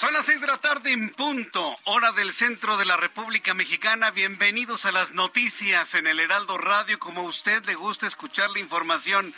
Son las seis de la tarde en punto, hora del centro de la República Mexicana. Bienvenidos a las noticias en el Heraldo Radio. Como a usted le gusta escuchar la información,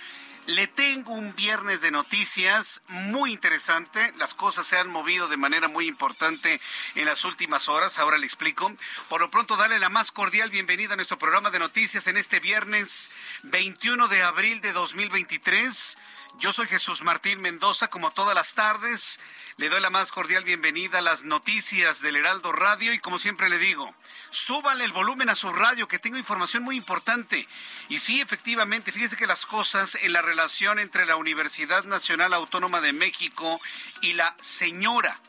le tengo un viernes de noticias muy interesante. Las cosas se han movido de manera muy importante en las últimas horas. Ahora le explico. Por lo pronto, dale la más cordial bienvenida a nuestro programa de noticias en este viernes 21 de abril de 2023. Yo soy Jesús Martín Mendoza, como todas las tardes. Le doy la más cordial bienvenida a las noticias del Heraldo Radio y como siempre le digo, súbale el volumen a su radio que tengo información muy importante. Y sí, efectivamente, fíjese que las cosas en la relación entre la Universidad Nacional Autónoma de México y la señora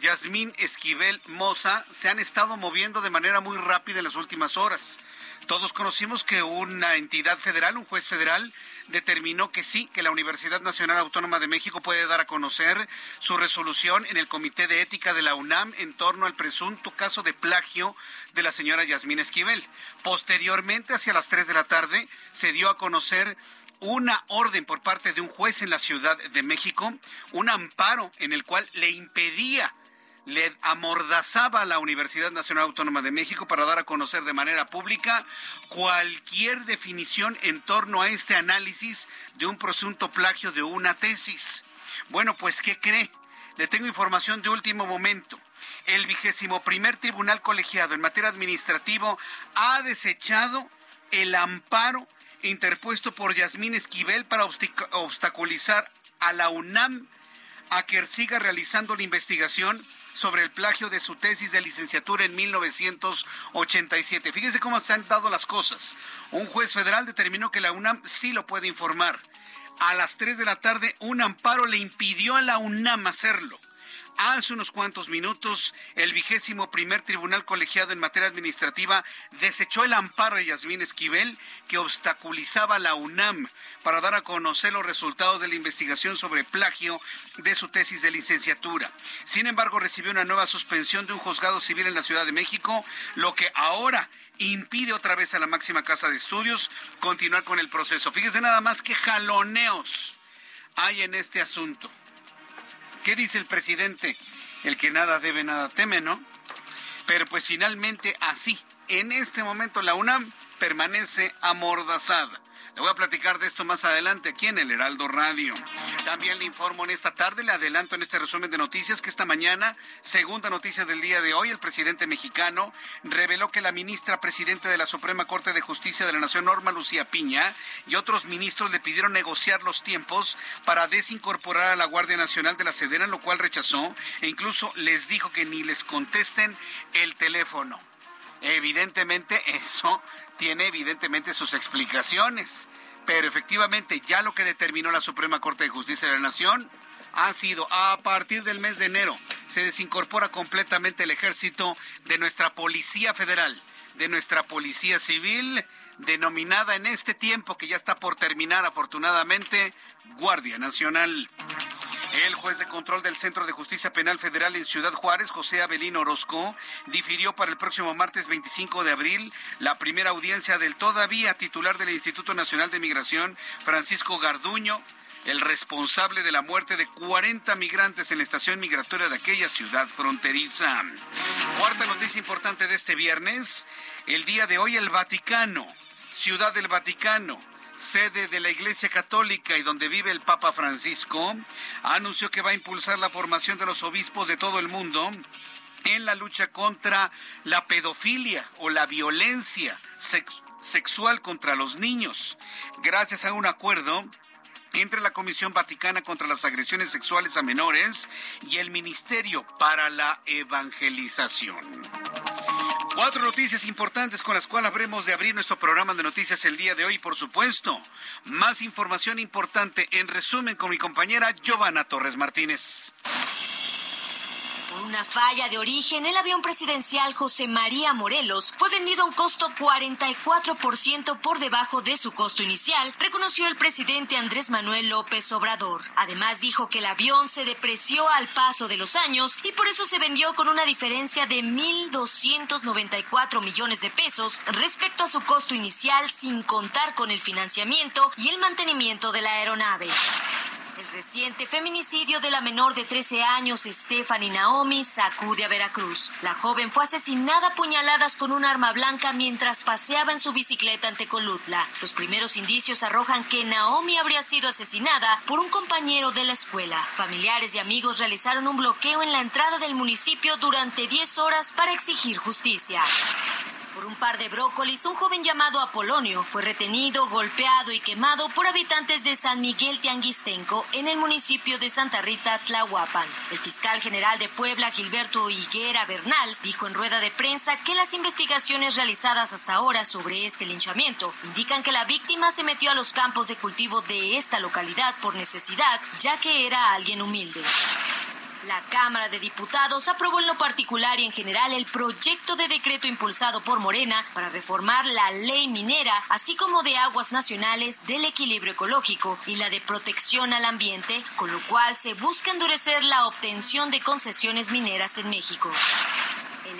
Yasmín Esquivel Moza se han estado moviendo de manera muy rápida en las últimas horas. Todos conocimos que una entidad federal, un juez federal, determinó que sí, que la Universidad Nacional Autónoma de México puede dar a conocer su resolución en el Comité de Ética de la UNAM en torno al presunto caso de plagio de la señora Yasmín Esquivel. Posteriormente, hacia las 3 de la tarde, se dio a conocer una orden por parte de un juez en la Ciudad de México, un amparo en el cual le impedía le amordazaba a la Universidad Nacional Autónoma de México para dar a conocer de manera pública cualquier definición en torno a este análisis de un presunto plagio de una tesis. Bueno, pues, ¿qué cree? Le tengo información de último momento. El vigésimo primer tribunal colegiado en materia administrativo ha desechado el amparo interpuesto por Yasmín Esquivel para obstaculizar a la UNAM a que siga realizando la investigación sobre el plagio de su tesis de licenciatura en 1987. Fíjense cómo se han dado las cosas. Un juez federal determinó que la UNAM sí lo puede informar. A las 3 de la tarde, un amparo le impidió a la UNAM hacerlo. Hace unos cuantos minutos, el vigésimo primer tribunal colegiado en materia administrativa desechó el amparo de Yasmín Esquivel que obstaculizaba a la UNAM para dar a conocer los resultados de la investigación sobre plagio de su tesis de licenciatura. Sin embargo, recibió una nueva suspensión de un juzgado civil en la Ciudad de México, lo que ahora impide otra vez a la máxima casa de estudios continuar con el proceso. Fíjese nada más que jaloneos hay en este asunto. ¿Qué dice el presidente? El que nada debe, nada teme, ¿no? Pero pues finalmente así, en este momento la UNAM permanece amordazada. Le voy a platicar de esto más adelante aquí en el Heraldo Radio. También le informo en esta tarde, le adelanto en este resumen de noticias que esta mañana, segunda noticia del día de hoy, el presidente mexicano reveló que la ministra presidenta de la Suprema Corte de Justicia de la Nación, Norma Lucía Piña, y otros ministros le pidieron negociar los tiempos para desincorporar a la Guardia Nacional de la Sedena, lo cual rechazó e incluso les dijo que ni les contesten el teléfono. Evidentemente eso tiene evidentemente sus explicaciones, pero efectivamente ya lo que determinó la Suprema Corte de Justicia de la Nación ha sido a partir del mes de enero se desincorpora completamente el ejército de nuestra Policía Federal, de nuestra Policía Civil, denominada en este tiempo que ya está por terminar afortunadamente Guardia Nacional. El juez de control del Centro de Justicia Penal Federal en Ciudad Juárez, José Abelino Orozco, difirió para el próximo martes 25 de abril la primera audiencia del todavía titular del Instituto Nacional de Migración, Francisco Garduño, el responsable de la muerte de 40 migrantes en la estación migratoria de aquella ciudad fronteriza. Cuarta noticia importante de este viernes, el día de hoy el Vaticano, Ciudad del Vaticano, sede de la Iglesia Católica y donde vive el Papa Francisco, anunció que va a impulsar la formación de los obispos de todo el mundo en la lucha contra la pedofilia o la violencia sexual contra los niños, gracias a un acuerdo entre la Comisión Vaticana contra las Agresiones Sexuales a Menores y el Ministerio para la Evangelización. Cuatro noticias importantes con las cuales habremos de abrir nuestro programa de noticias el día de hoy, por supuesto. Más información importante en resumen con mi compañera Giovanna Torres Martínez. Por una falla de origen, el avión presidencial José María Morelos fue vendido a un costo 44% por debajo de su costo inicial, reconoció el presidente Andrés Manuel López Obrador. Además dijo que el avión se depreció al paso de los años y por eso se vendió con una diferencia de 1.294 millones de pesos respecto a su costo inicial sin contar con el financiamiento y el mantenimiento de la aeronave. Reciente feminicidio de la menor de 13 años, Stephanie Naomi, sacude a Veracruz. La joven fue asesinada a puñaladas con un arma blanca mientras paseaba en su bicicleta ante Colutla. Los primeros indicios arrojan que Naomi habría sido asesinada por un compañero de la escuela. Familiares y amigos realizaron un bloqueo en la entrada del municipio durante 10 horas para exigir justicia un par de brócolis, un joven llamado Apolonio fue retenido, golpeado y quemado por habitantes de San Miguel Tianguistenco en el municipio de Santa Rita, Tlahuapan. El fiscal general de Puebla, Gilberto Higuera Bernal, dijo en rueda de prensa que las investigaciones realizadas hasta ahora sobre este linchamiento indican que la víctima se metió a los campos de cultivo de esta localidad por necesidad, ya que era alguien humilde. La Cámara de Diputados aprobó en lo particular y en general el proyecto de decreto impulsado por Morena para reformar la ley minera, así como de aguas nacionales, del equilibrio ecológico y la de protección al ambiente, con lo cual se busca endurecer la obtención de concesiones mineras en México.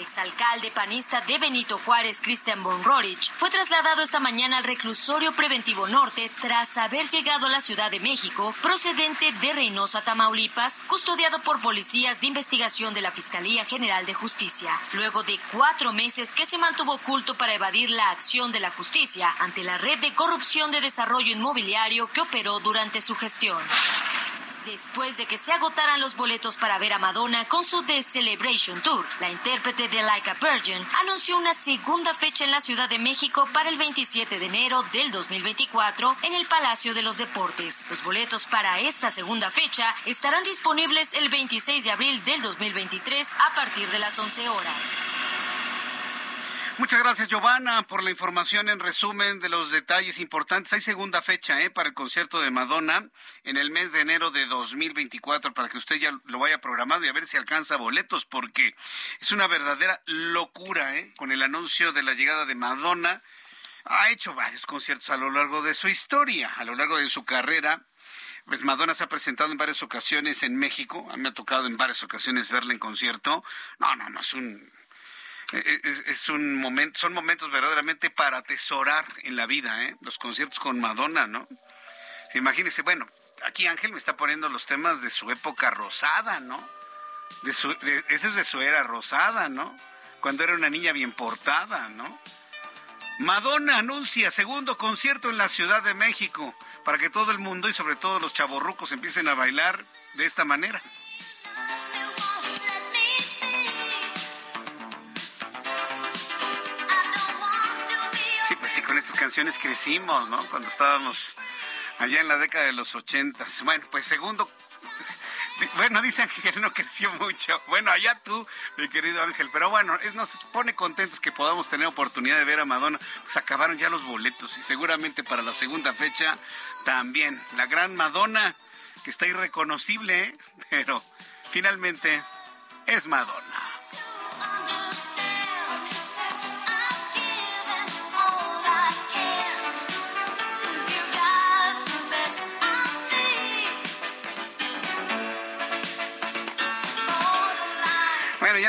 Exalcalde panista de Benito Juárez, Christian von Rorich, fue trasladado esta mañana al reclusorio preventivo norte tras haber llegado a la Ciudad de México, procedente de Reynosa, Tamaulipas, custodiado por policías de investigación de la Fiscalía General de Justicia, luego de cuatro meses que se mantuvo oculto para evadir la acción de la justicia ante la red de corrupción de desarrollo inmobiliario que operó durante su gestión después de que se agotaran los boletos para ver a Madonna con su The Celebration Tour. La intérprete de Like a Virgin anunció una segunda fecha en la Ciudad de México para el 27 de enero del 2024 en el Palacio de los Deportes. Los boletos para esta segunda fecha estarán disponibles el 26 de abril del 2023 a partir de las 11 horas. Muchas gracias, Giovanna, por la información en resumen de los detalles importantes. Hay segunda fecha ¿eh? para el concierto de Madonna en el mes de enero de 2024 para que usted ya lo vaya programado y a ver si alcanza boletos, porque es una verdadera locura ¿eh? con el anuncio de la llegada de Madonna. Ha hecho varios conciertos a lo largo de su historia, a lo largo de su carrera. Pues Madonna se ha presentado en varias ocasiones en México. A mí me ha tocado en varias ocasiones verla en concierto. No, no, no, es un es, un momento, son momentos verdaderamente para atesorar en la vida, ¿eh? Los conciertos con Madonna, ¿no? Imagínese, bueno, aquí Ángel me está poniendo los temas de su época rosada, ¿no? De su, ese es de su era rosada, ¿no? Cuando era una niña bien portada, ¿no? Madonna anuncia segundo concierto en la Ciudad de México para que todo el mundo y sobre todo los chavorrucos empiecen a bailar de esta manera. Sí, pues sí, con estas canciones crecimos, ¿no? Cuando estábamos allá en la década de los ochentas. Bueno, pues segundo, bueno, dicen que no creció mucho. Bueno, allá tú, mi querido Ángel. Pero bueno, nos pone contentos que podamos tener oportunidad de ver a Madonna. Pues acabaron ya los boletos y seguramente para la segunda fecha también. La gran Madonna, que está irreconocible, ¿eh? pero finalmente es Madonna.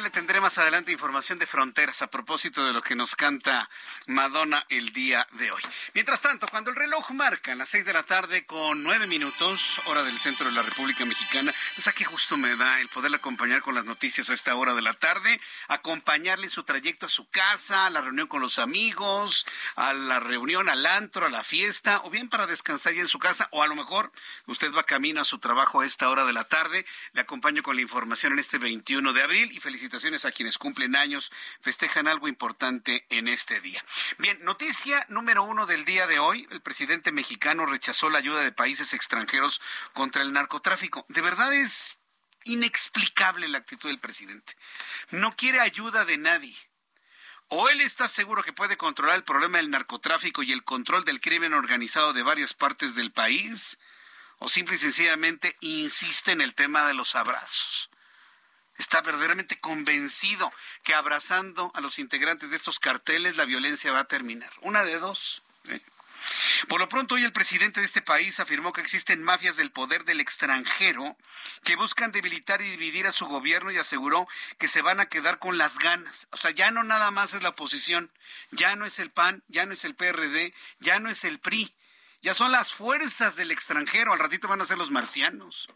Le tendré más adelante información de fronteras a propósito de lo que nos canta Madonna el día de hoy. Mientras tanto, cuando el reloj marca las seis de la tarde con nueve minutos, hora del centro de la República Mexicana, pues a qué gusto me da el poderle acompañar con las noticias a esta hora de la tarde, acompañarle en su trayecto a su casa, a la reunión con los amigos, a la reunión al antro, a la fiesta, o bien para descansar ya en su casa, o a lo mejor usted va camino a su trabajo a esta hora de la tarde. Le acompaño con la información en este 21 de abril y felicitaciones a quienes cumplen años, festejan algo importante en este día. Bien, noticia número uno del día de hoy. El presidente mexicano rechazó la ayuda de países extranjeros contra el narcotráfico. De verdad es inexplicable la actitud del presidente. No quiere ayuda de nadie. O él está seguro que puede controlar el problema del narcotráfico y el control del crimen organizado de varias partes del país, o simple y sencillamente insiste en el tema de los abrazos está verdaderamente convencido que abrazando a los integrantes de estos carteles la violencia va a terminar. Una de dos. ¿eh? Por lo pronto, hoy el presidente de este país afirmó que existen mafias del poder del extranjero que buscan debilitar y dividir a su gobierno y aseguró que se van a quedar con las ganas. O sea, ya no nada más es la oposición, ya no es el PAN, ya no es el PRD, ya no es el PRI, ya son las fuerzas del extranjero, al ratito van a ser los marcianos.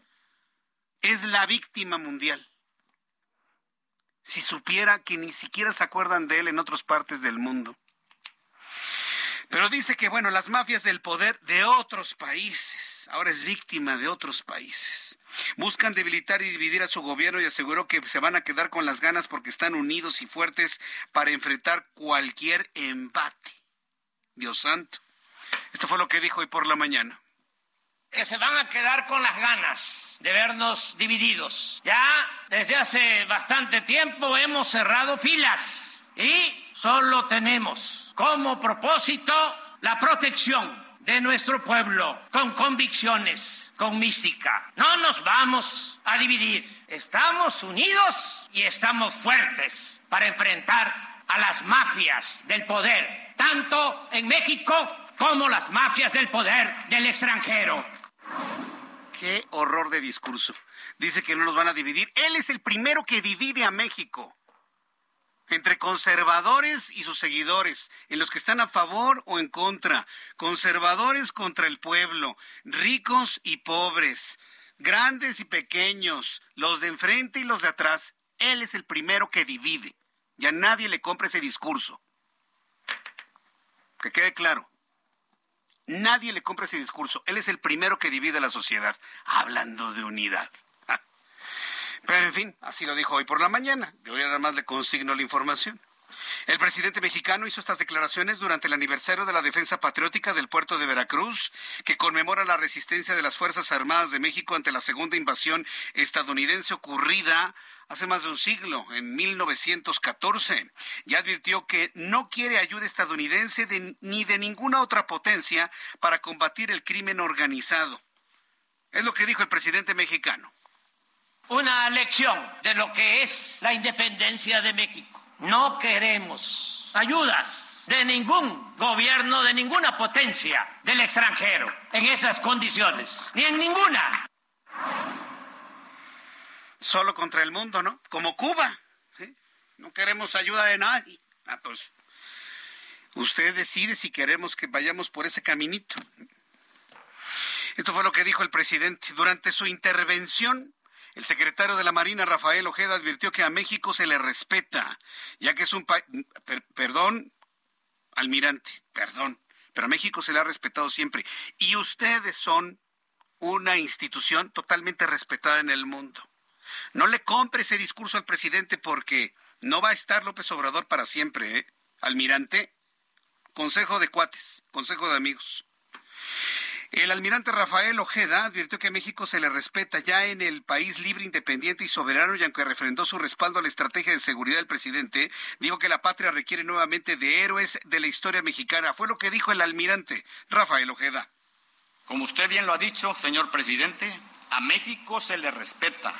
Es la víctima mundial si supiera que ni siquiera se acuerdan de él en otras partes del mundo. Pero dice que, bueno, las mafias del poder de otros países, ahora es víctima de otros países, buscan debilitar y dividir a su gobierno y aseguró que se van a quedar con las ganas porque están unidos y fuertes para enfrentar cualquier embate. Dios santo. Esto fue lo que dijo hoy por la mañana que se van a quedar con las ganas de vernos divididos. Ya desde hace bastante tiempo hemos cerrado filas y solo tenemos como propósito la protección de nuestro pueblo con convicciones, con mística. No nos vamos a dividir. Estamos unidos y estamos fuertes para enfrentar a las mafias del poder, tanto en México como las mafias del poder del extranjero. Qué horror de discurso. Dice que no nos van a dividir. Él es el primero que divide a México entre conservadores y sus seguidores, en los que están a favor o en contra, conservadores contra el pueblo, ricos y pobres, grandes y pequeños, los de enfrente y los de atrás. Él es el primero que divide. Y a nadie le compra ese discurso. Que quede claro. Nadie le compra ese discurso. Él es el primero que divide la sociedad, hablando de unidad. Ah. Pero en fin, así lo dijo hoy por la mañana. Yo nada más le consigno la información. El presidente mexicano hizo estas declaraciones durante el aniversario de la defensa patriótica del puerto de Veracruz, que conmemora la resistencia de las Fuerzas Armadas de México ante la segunda invasión estadounidense ocurrida hace más de un siglo, en 1914. Ya advirtió que no quiere ayuda estadounidense ni de ninguna otra potencia para combatir el crimen organizado. Es lo que dijo el presidente mexicano. Una lección de lo que es la independencia de México. No queremos ayudas de ningún gobierno, de ninguna potencia del extranjero en esas condiciones, ni en ninguna solo contra el mundo, ¿no? Como Cuba. No queremos ayuda de nadie. Ah, pues usted decide si queremos que vayamos por ese caminito. Esto fue lo que dijo el presidente. Durante su intervención, el secretario de la Marina, Rafael Ojeda, advirtió que a México se le respeta, ya que es un país... perdón, almirante, perdón, pero a México se le ha respetado siempre. Y ustedes son una institución totalmente respetada en el mundo. No le compre ese discurso al presidente porque no va a estar López Obrador para siempre, ¿eh? Almirante, consejo de cuates, consejo de amigos. El almirante Rafael Ojeda advirtió que a México se le respeta ya en el país libre, independiente y soberano y aunque refrendó su respaldo a la estrategia de seguridad del presidente, dijo que la patria requiere nuevamente de héroes de la historia mexicana. Fue lo que dijo el almirante Rafael Ojeda. Como usted bien lo ha dicho, señor presidente, a México se le respeta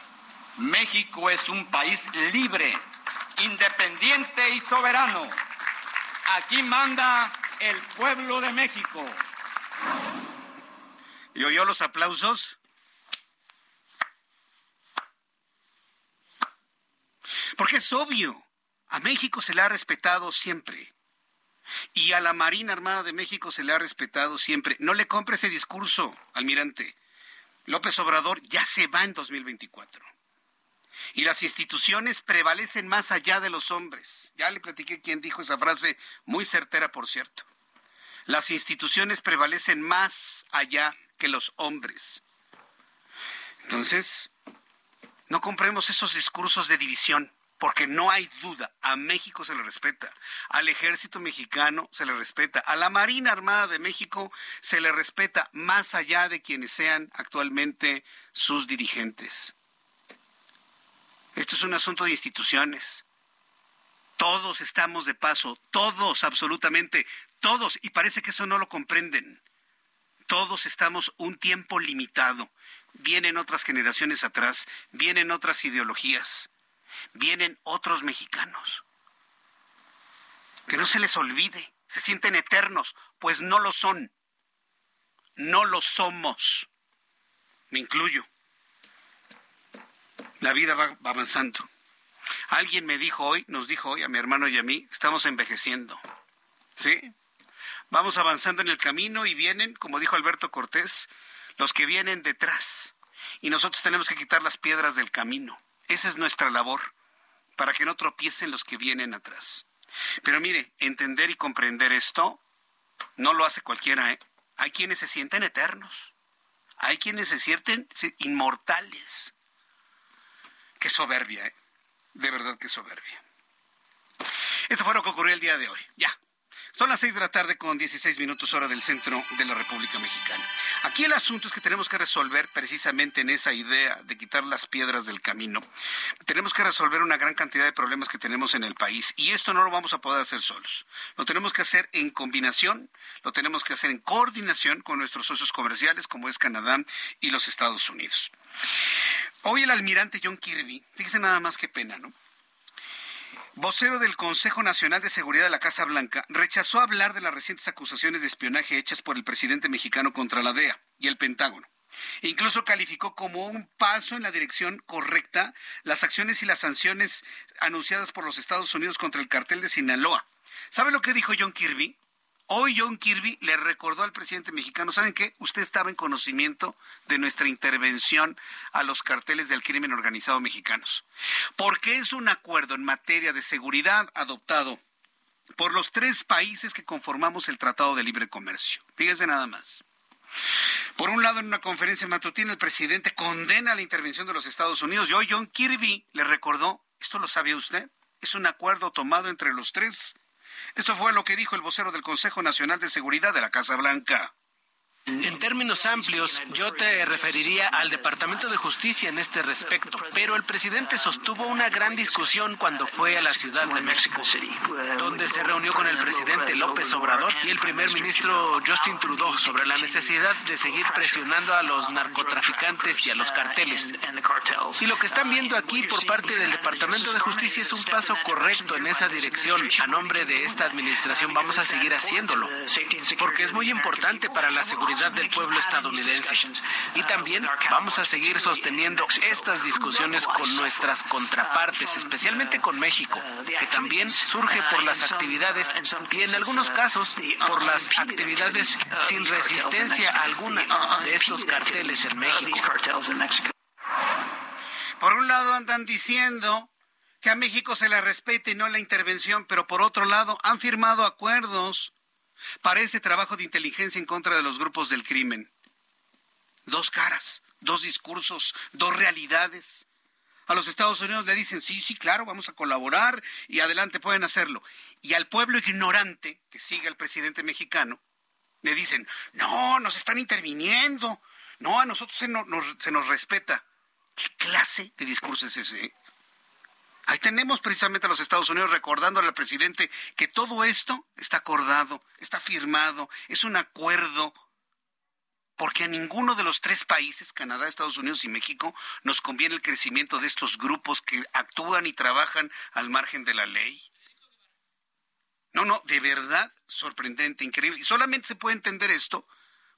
México es un país libre, independiente y soberano. Aquí manda el pueblo de México. ¿Y oyó los aplausos? Porque es obvio, a México se le ha respetado siempre. Y a la Marina Armada de México se le ha respetado siempre. No le compre ese discurso, almirante. López Obrador ya se va en 2024. Y las instituciones prevalecen más allá de los hombres. Ya le platiqué quién dijo esa frase, muy certera, por cierto. Las instituciones prevalecen más allá que los hombres. Entonces, no compremos esos discursos de división porque no hay duda, a México se le respeta, al ejército mexicano se le respeta, a la Marina Armada de México se le respeta más allá de quienes sean actualmente sus dirigentes. Esto es un asunto de instituciones. Todos estamos de paso, todos, absolutamente, todos, y parece que eso no lo comprenden. Todos estamos un tiempo limitado. Vienen otras generaciones atrás, vienen otras ideologías vienen otros mexicanos. Que no se les olvide, se sienten eternos, pues no lo son. No lo somos. Me incluyo. La vida va, avanzando. Alguien me dijo hoy, nos dijo hoy a mi hermano y a mí, estamos envejeciendo. ¿Sí? Vamos avanzando en el camino y vienen, como dijo Alberto Cortés, los que vienen detrás. Y nosotros tenemos que quitar las piedras del camino. Esa es nuestra labor, para que no tropiecen los que vienen atrás. Pero mire, entender y comprender esto no lo hace cualquiera. ¿eh? Hay quienes se sienten eternos. Hay quienes se sienten inmortales. Qué soberbia, ¿eh? De verdad qué soberbia. Esto fue lo que ocurrió el día de hoy. Ya, son las seis de la tarde con 16 minutos hora del centro de la República Mexicana. Aquí el asunto es que tenemos que resolver precisamente en esa idea de quitar las piedras del camino. Tenemos que resolver una gran cantidad de problemas que tenemos en el país y esto no lo vamos a poder hacer solos. Lo tenemos que hacer en combinación, lo tenemos que hacer en coordinación con nuestros socios comerciales como es Canadá y los Estados Unidos. Hoy el almirante John Kirby, fíjese nada más qué pena, ¿no? Vocero del Consejo Nacional de Seguridad de la Casa Blanca, rechazó hablar de las recientes acusaciones de espionaje hechas por el presidente mexicano contra la DEA y el Pentágono. Incluso calificó como un paso en la dirección correcta las acciones y las sanciones anunciadas por los Estados Unidos contra el cartel de Sinaloa. ¿Sabe lo que dijo John Kirby? Hoy John Kirby le recordó al presidente mexicano, ¿saben qué? Usted estaba en conocimiento de nuestra intervención a los carteles del crimen organizado mexicanos. Porque es un acuerdo en materia de seguridad adoptado por los tres países que conformamos el Tratado de Libre Comercio. Fíjese nada más. Por un lado, en una conferencia matutina, el presidente condena la intervención de los Estados Unidos y hoy John Kirby le recordó, ¿esto lo sabía usted? Es un acuerdo tomado entre los tres esto fue lo que dijo el vocero del Consejo Nacional de Seguridad de la Casa Blanca. En términos amplios, yo te referiría al Departamento de Justicia en este respecto, pero el presidente sostuvo una gran discusión cuando fue a la Ciudad de México, donde se reunió con el presidente López Obrador y el primer ministro Justin Trudeau sobre la necesidad de seguir presionando a los narcotraficantes y a los carteles. Y lo que están viendo aquí por parte del Departamento de Justicia es un paso correcto en esa dirección. A nombre de esta administración vamos a seguir haciéndolo, porque es muy importante para la seguridad del pueblo estadounidense. Y también vamos a seguir sosteniendo estas discusiones con nuestras contrapartes, especialmente con México, que también surge por las actividades y en algunos casos por las actividades sin resistencia alguna de estos carteles en México. Por un lado andan diciendo que a México se le respete y no la intervención, pero por otro lado han firmado acuerdos para ese trabajo de inteligencia en contra de los grupos del crimen. Dos caras, dos discursos, dos realidades. A los Estados Unidos le dicen, sí, sí, claro, vamos a colaborar y adelante pueden hacerlo. Y al pueblo ignorante que sigue al presidente mexicano, le dicen, no, nos están interviniendo, no, a nosotros se se nos respeta. ¿Qué clase de discurso es ese? Ahí tenemos precisamente a los Estados Unidos recordándole al presidente que todo esto está acordado, está firmado, es un acuerdo, porque a ninguno de los tres países, Canadá, Estados Unidos y México, nos conviene el crecimiento de estos grupos que actúan y trabajan al margen de la ley. No, no, de verdad sorprendente, increíble. Y solamente se puede entender esto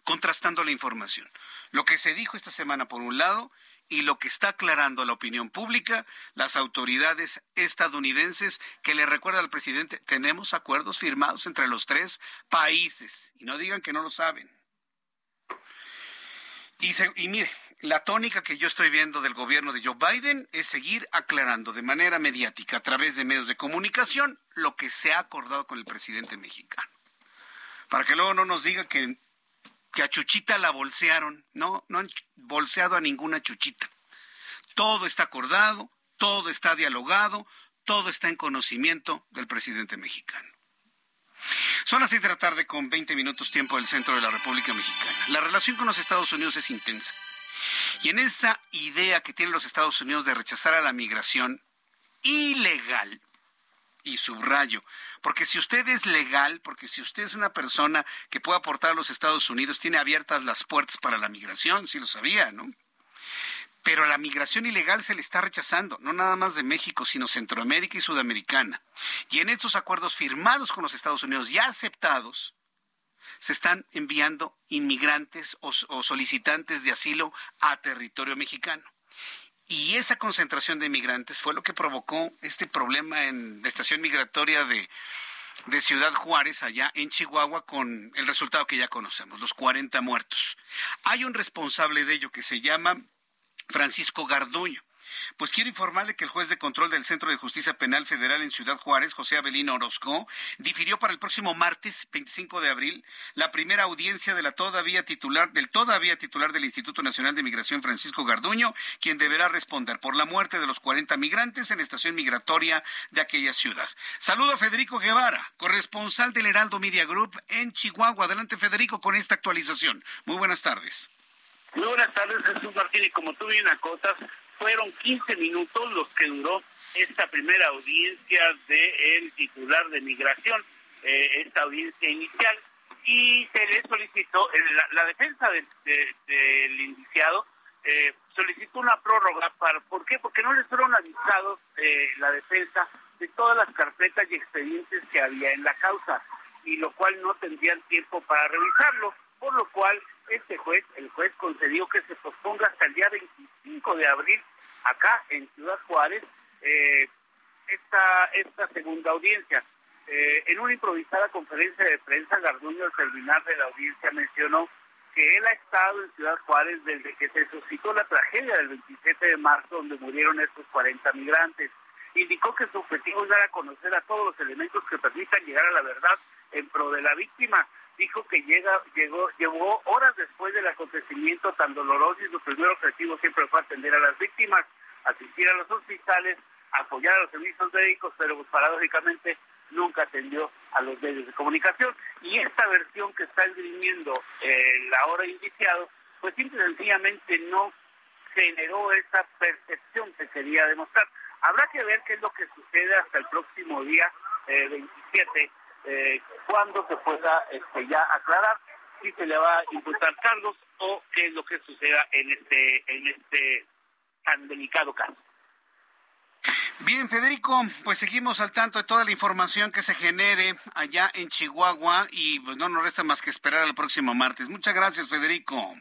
contrastando la información. Lo que se dijo esta semana por un lado y lo que está aclarando a la opinión pública las autoridades estadounidenses que le recuerda al presidente, tenemos acuerdos firmados entre los tres países y no digan que no lo saben. Y, y mire, la tónica que yo estoy viendo del gobierno de Joe Biden es seguir aclarando de manera mediática a través de medios de comunicación lo que se ha acordado con el presidente mexicano. Para que luego no nos diga que que a Chuchita la bolsearon. No, no han bolseado a ninguna Chuchita. Todo está acordado, todo está dialogado, todo está en conocimiento del presidente mexicano. Son las seis de la tarde con 20 minutos tiempo del centro de la República Mexicana. La relación con los Estados Unidos es intensa. Y en esa idea que tienen los Estados Unidos de rechazar a la migración ilegal, y subrayo, porque si usted es legal, porque si usted es una persona que puede aportar a los Estados Unidos, tiene abiertas las puertas para la migración, si lo sabía, ¿no? Pero la migración ilegal se le está rechazando, no nada más de México, sino Centroamérica y Sudamericana. Y en estos acuerdos firmados con los Estados Unidos ya aceptados, se están enviando inmigrantes o, o solicitantes de asilo a territorio mexicano. Y esa concentración de migrantes fue lo que provocó este problema en la estación migratoria de, de Ciudad Juárez, allá en Chihuahua, con el resultado que ya conocemos, los 40 muertos. Hay un responsable de ello que se llama Francisco Garduño. Pues quiero informarle que el juez de control del Centro de Justicia Penal Federal en Ciudad Juárez, José Abelino Orozco, difirió para el próximo martes 25 de abril la primera audiencia de la todavía titular del todavía titular del Instituto Nacional de Migración Francisco Garduño, quien deberá responder por la muerte de los 40 migrantes en la estación migratoria de aquella ciudad. Saludo a Federico Guevara, corresponsal del Heraldo Media Group en Chihuahua. Adelante Federico con esta actualización. Muy buenas tardes. Muy buenas tardes, Jesús Martín, y como tú bien acotas, fueron 15 minutos los que duró esta primera audiencia del titular de migración, eh, esta audiencia inicial, y se le solicitó, eh, la, defensa del indiciado eh, solicitó una prórroga, para, ¿por qué? Porque no les fueron avisados la defensa de todas las carpetas y expedientes que había en la causa, y lo cual no tendrían tiempo para revisarlo, por lo cual este juez, el juez concedió que se posponga hasta el día 25 de abril acá en Ciudad Juárez eh, esta, esta segunda audiencia. Eh, en una improvisada conferencia de prensa, Garduño al terminar de la audiencia mencionó que él ha estado en Ciudad Juárez desde que se suscitó la tragedia del 27 de marzo donde murieron estos 40 migrantes. Indicó que su objetivo es dar a conocer a todos los elementos que permitan llegar a la verdad en pro de la víctima dijo que llega, llegó, llegó horas después del acontecimiento tan doloroso y su primer objetivo siempre fue atender a las víctimas, asistir a los hospitales, apoyar a los servicios médicos, pero pues, paradójicamente nunca atendió a los medios de comunicación. Y esta versión que está esgrimiendo eh, la hora indiciado, pues simple y sencillamente no generó esa percepción que quería demostrar. Habrá que ver qué es lo que sucede hasta el próximo día eh, 27 eh, cuándo se pueda este, ya aclarar si se le va a imputar cargos o qué es lo que suceda en este en este tan delicado caso. Bien, Federico, pues seguimos al tanto de toda la información que se genere allá en Chihuahua y pues no nos resta más que esperar al próximo martes. Muchas gracias, Federico.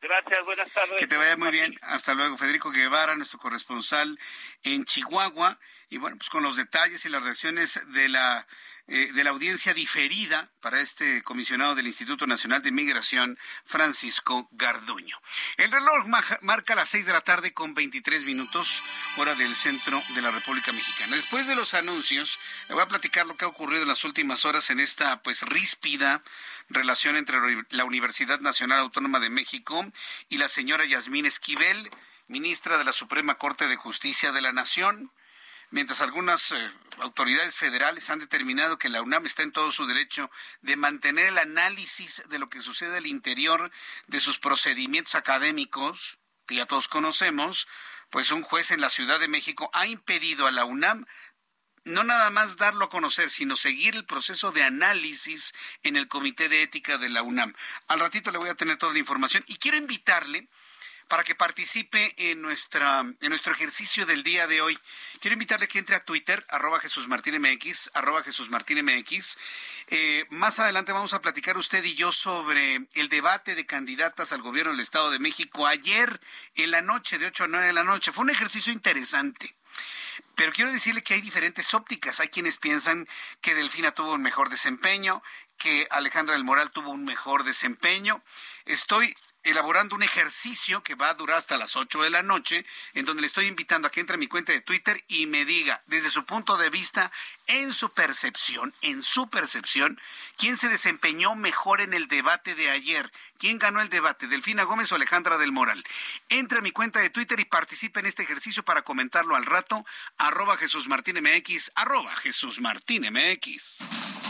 Gracias, buenas tardes. Que te vaya muy bien. Hasta luego, Federico Guevara, nuestro corresponsal en Chihuahua. Y bueno, pues con los detalles y las reacciones de la eh, de la audiencia diferida para este comisionado del Instituto Nacional de Migración, Francisco Garduño. El reloj marca las seis de la tarde con 23 minutos, hora del centro de la República Mexicana. Después de los anuncios, le voy a platicar lo que ha ocurrido en las últimas horas en esta pues ríspida relación entre la Universidad Nacional Autónoma de México y la señora Yasmín Esquivel, ministra de la Suprema Corte de Justicia de la Nación mientras algunas eh, autoridades federales han determinado que la UNAM está en todo su derecho de mantener el análisis de lo que sucede al interior de sus procedimientos académicos, que ya todos conocemos, pues un juez en la Ciudad de México ha impedido a la UNAM no nada más darlo a conocer, sino seguir el proceso de análisis en el Comité de Ética de la UNAM. Al ratito le voy a tener toda la información y quiero invitarle para que participe en, nuestra, en nuestro ejercicio del día de hoy. Quiero invitarle que entre a Twitter, arroba Jesús Martín MX, arroba Jesús Martín MX. Eh, más adelante vamos a platicar usted y yo sobre el debate de candidatas al gobierno del Estado de México ayer en la noche, de 8 a 9 de la noche. Fue un ejercicio interesante. Pero quiero decirle que hay diferentes ópticas. Hay quienes piensan que Delfina tuvo un mejor desempeño, que Alejandra del Moral tuvo un mejor desempeño. Estoy elaborando un ejercicio que va a durar hasta las 8 de la noche, en donde le estoy invitando a que entre a mi cuenta de Twitter y me diga, desde su punto de vista, en su percepción, en su percepción, quién se desempeñó mejor en el debate de ayer, quién ganó el debate, Delfina Gómez o Alejandra del Moral. Entre a mi cuenta de Twitter y participe en este ejercicio para comentarlo al rato, arroba Jesús Martín MX, arroba Jesús Martín MX.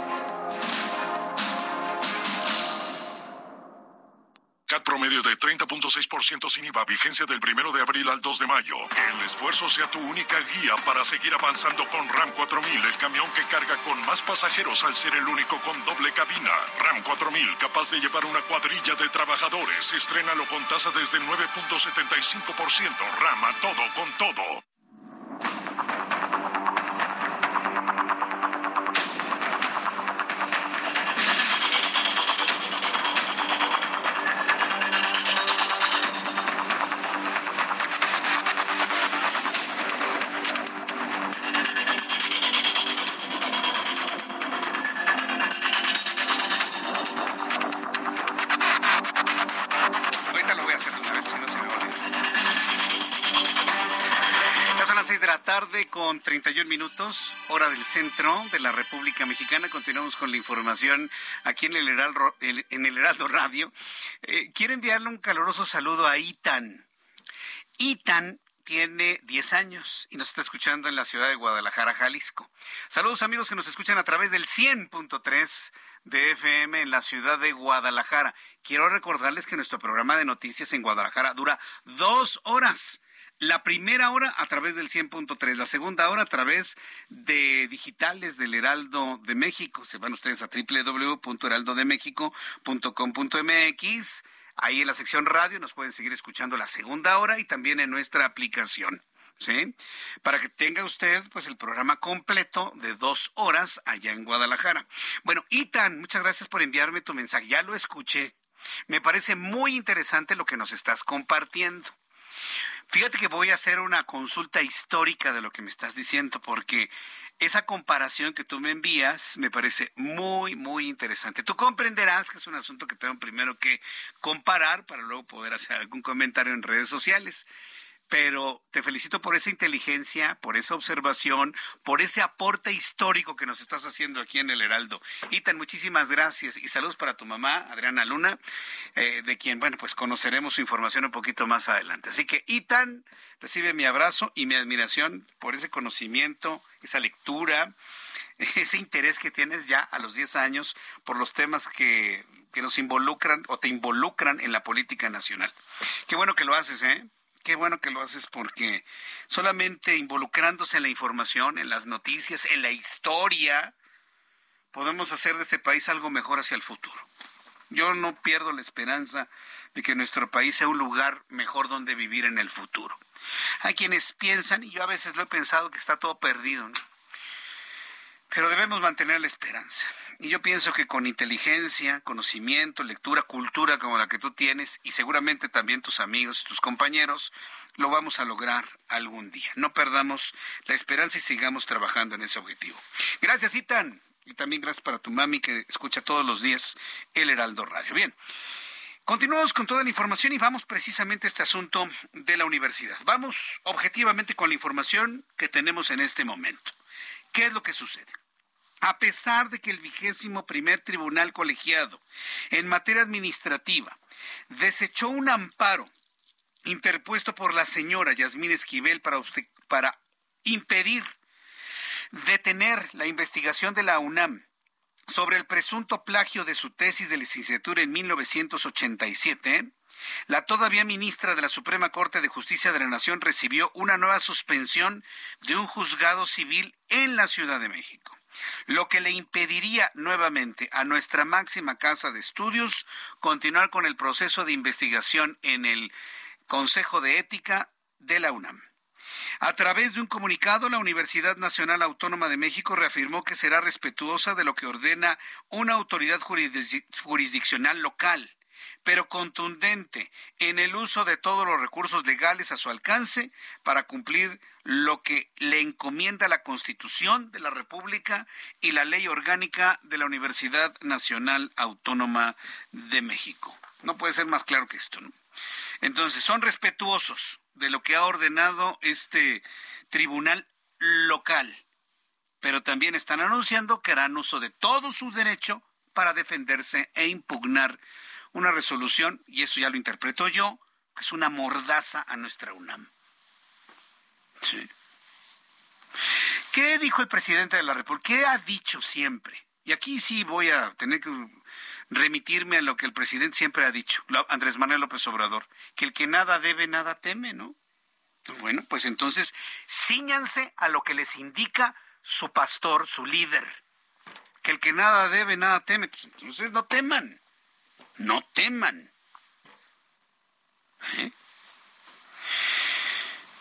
CAT promedio de 30.6% sin IVA, vigencia del 1 de abril al 2 de mayo. El esfuerzo sea tu única guía para seguir avanzando con RAM 4000, el camión que carga con más pasajeros al ser el único con doble cabina. RAM 4000, capaz de llevar una cuadrilla de trabajadores. Estrénalo con tasa desde 9.75%. RAM a todo con todo. Minutos, hora del centro de la República Mexicana. Continuamos con la información aquí en el Heraldo, en el Heraldo Radio. Eh, quiero enviarle un caluroso saludo a Itan. Itan tiene 10 años y nos está escuchando en la ciudad de Guadalajara, Jalisco. Saludos amigos que nos escuchan a través del 100.3 de FM en la ciudad de Guadalajara. Quiero recordarles que nuestro programa de noticias en Guadalajara dura dos horas. La primera hora a través del 100.3, la segunda hora a través de digitales del Heraldo de México. Se van ustedes a www.heraldodemexico.com.mx. Ahí en la sección radio nos pueden seguir escuchando la segunda hora y también en nuestra aplicación. ¿Sí? Para que tenga usted pues el programa completo de dos horas allá en Guadalajara. Bueno, Itan, muchas gracias por enviarme tu mensaje. Ya lo escuché. Me parece muy interesante lo que nos estás compartiendo. Fíjate que voy a hacer una consulta histórica de lo que me estás diciendo, porque esa comparación que tú me envías me parece muy, muy interesante. Tú comprenderás que es un asunto que tengo primero que comparar para luego poder hacer algún comentario en redes sociales. Pero te felicito por esa inteligencia, por esa observación, por ese aporte histórico que nos estás haciendo aquí en el Heraldo. Itan, muchísimas gracias y saludos para tu mamá, Adriana Luna, eh, de quien, bueno, pues conoceremos su información un poquito más adelante. Así que, Itan, recibe mi abrazo y mi admiración por ese conocimiento, esa lectura, ese interés que tienes ya a los 10 años por los temas que, que nos involucran o te involucran en la política nacional. Qué bueno que lo haces, ¿eh? Qué bueno que lo haces porque solamente involucrándose en la información, en las noticias, en la historia, podemos hacer de este país algo mejor hacia el futuro. Yo no pierdo la esperanza de que nuestro país sea un lugar mejor donde vivir en el futuro. Hay quienes piensan, y yo a veces lo he pensado, que está todo perdido, ¿no? Pero debemos mantener la esperanza. Y yo pienso que con inteligencia, conocimiento, lectura, cultura como la que tú tienes, y seguramente también tus amigos y tus compañeros, lo vamos a lograr algún día. No perdamos la esperanza y sigamos trabajando en ese objetivo. Gracias, Itan. Y también gracias para tu mami que escucha todos los días el Heraldo Radio. Bien. Continuamos con toda la información y vamos precisamente a este asunto de la universidad. Vamos objetivamente con la información que tenemos en este momento. ¿Qué es lo que sucede? A pesar de que el vigésimo primer tribunal colegiado en materia administrativa desechó un amparo interpuesto por la señora Yasmín Esquivel para, para impedir detener la investigación de la UNAM sobre el presunto plagio de su tesis de licenciatura en 1987, la todavía ministra de la Suprema Corte de Justicia de la Nación recibió una nueva suspensión de un juzgado civil en la Ciudad de México, lo que le impediría nuevamente a nuestra máxima casa de estudios continuar con el proceso de investigación en el Consejo de Ética de la UNAM. A través de un comunicado, la Universidad Nacional Autónoma de México reafirmó que será respetuosa de lo que ordena una autoridad jurisdiccional local pero contundente en el uso de todos los recursos legales a su alcance para cumplir lo que le encomienda la Constitución de la República y la Ley Orgánica de la Universidad Nacional Autónoma de México. No puede ser más claro que esto, ¿no? Entonces, son respetuosos de lo que ha ordenado este tribunal local, pero también están anunciando que harán uso de todo su derecho para defenderse e impugnar una resolución, y eso ya lo interpreto yo, que es una mordaza a nuestra UNAM. Sí. ¿Qué dijo el presidente de la República? ¿Qué ha dicho siempre? Y aquí sí voy a tener que remitirme a lo que el presidente siempre ha dicho, Andrés Manuel López Obrador, que el que nada debe, nada teme, ¿no? Bueno, pues entonces ciñanse a lo que les indica su pastor, su líder, que el que nada debe, nada teme, pues entonces no teman, no teman. ¿Eh?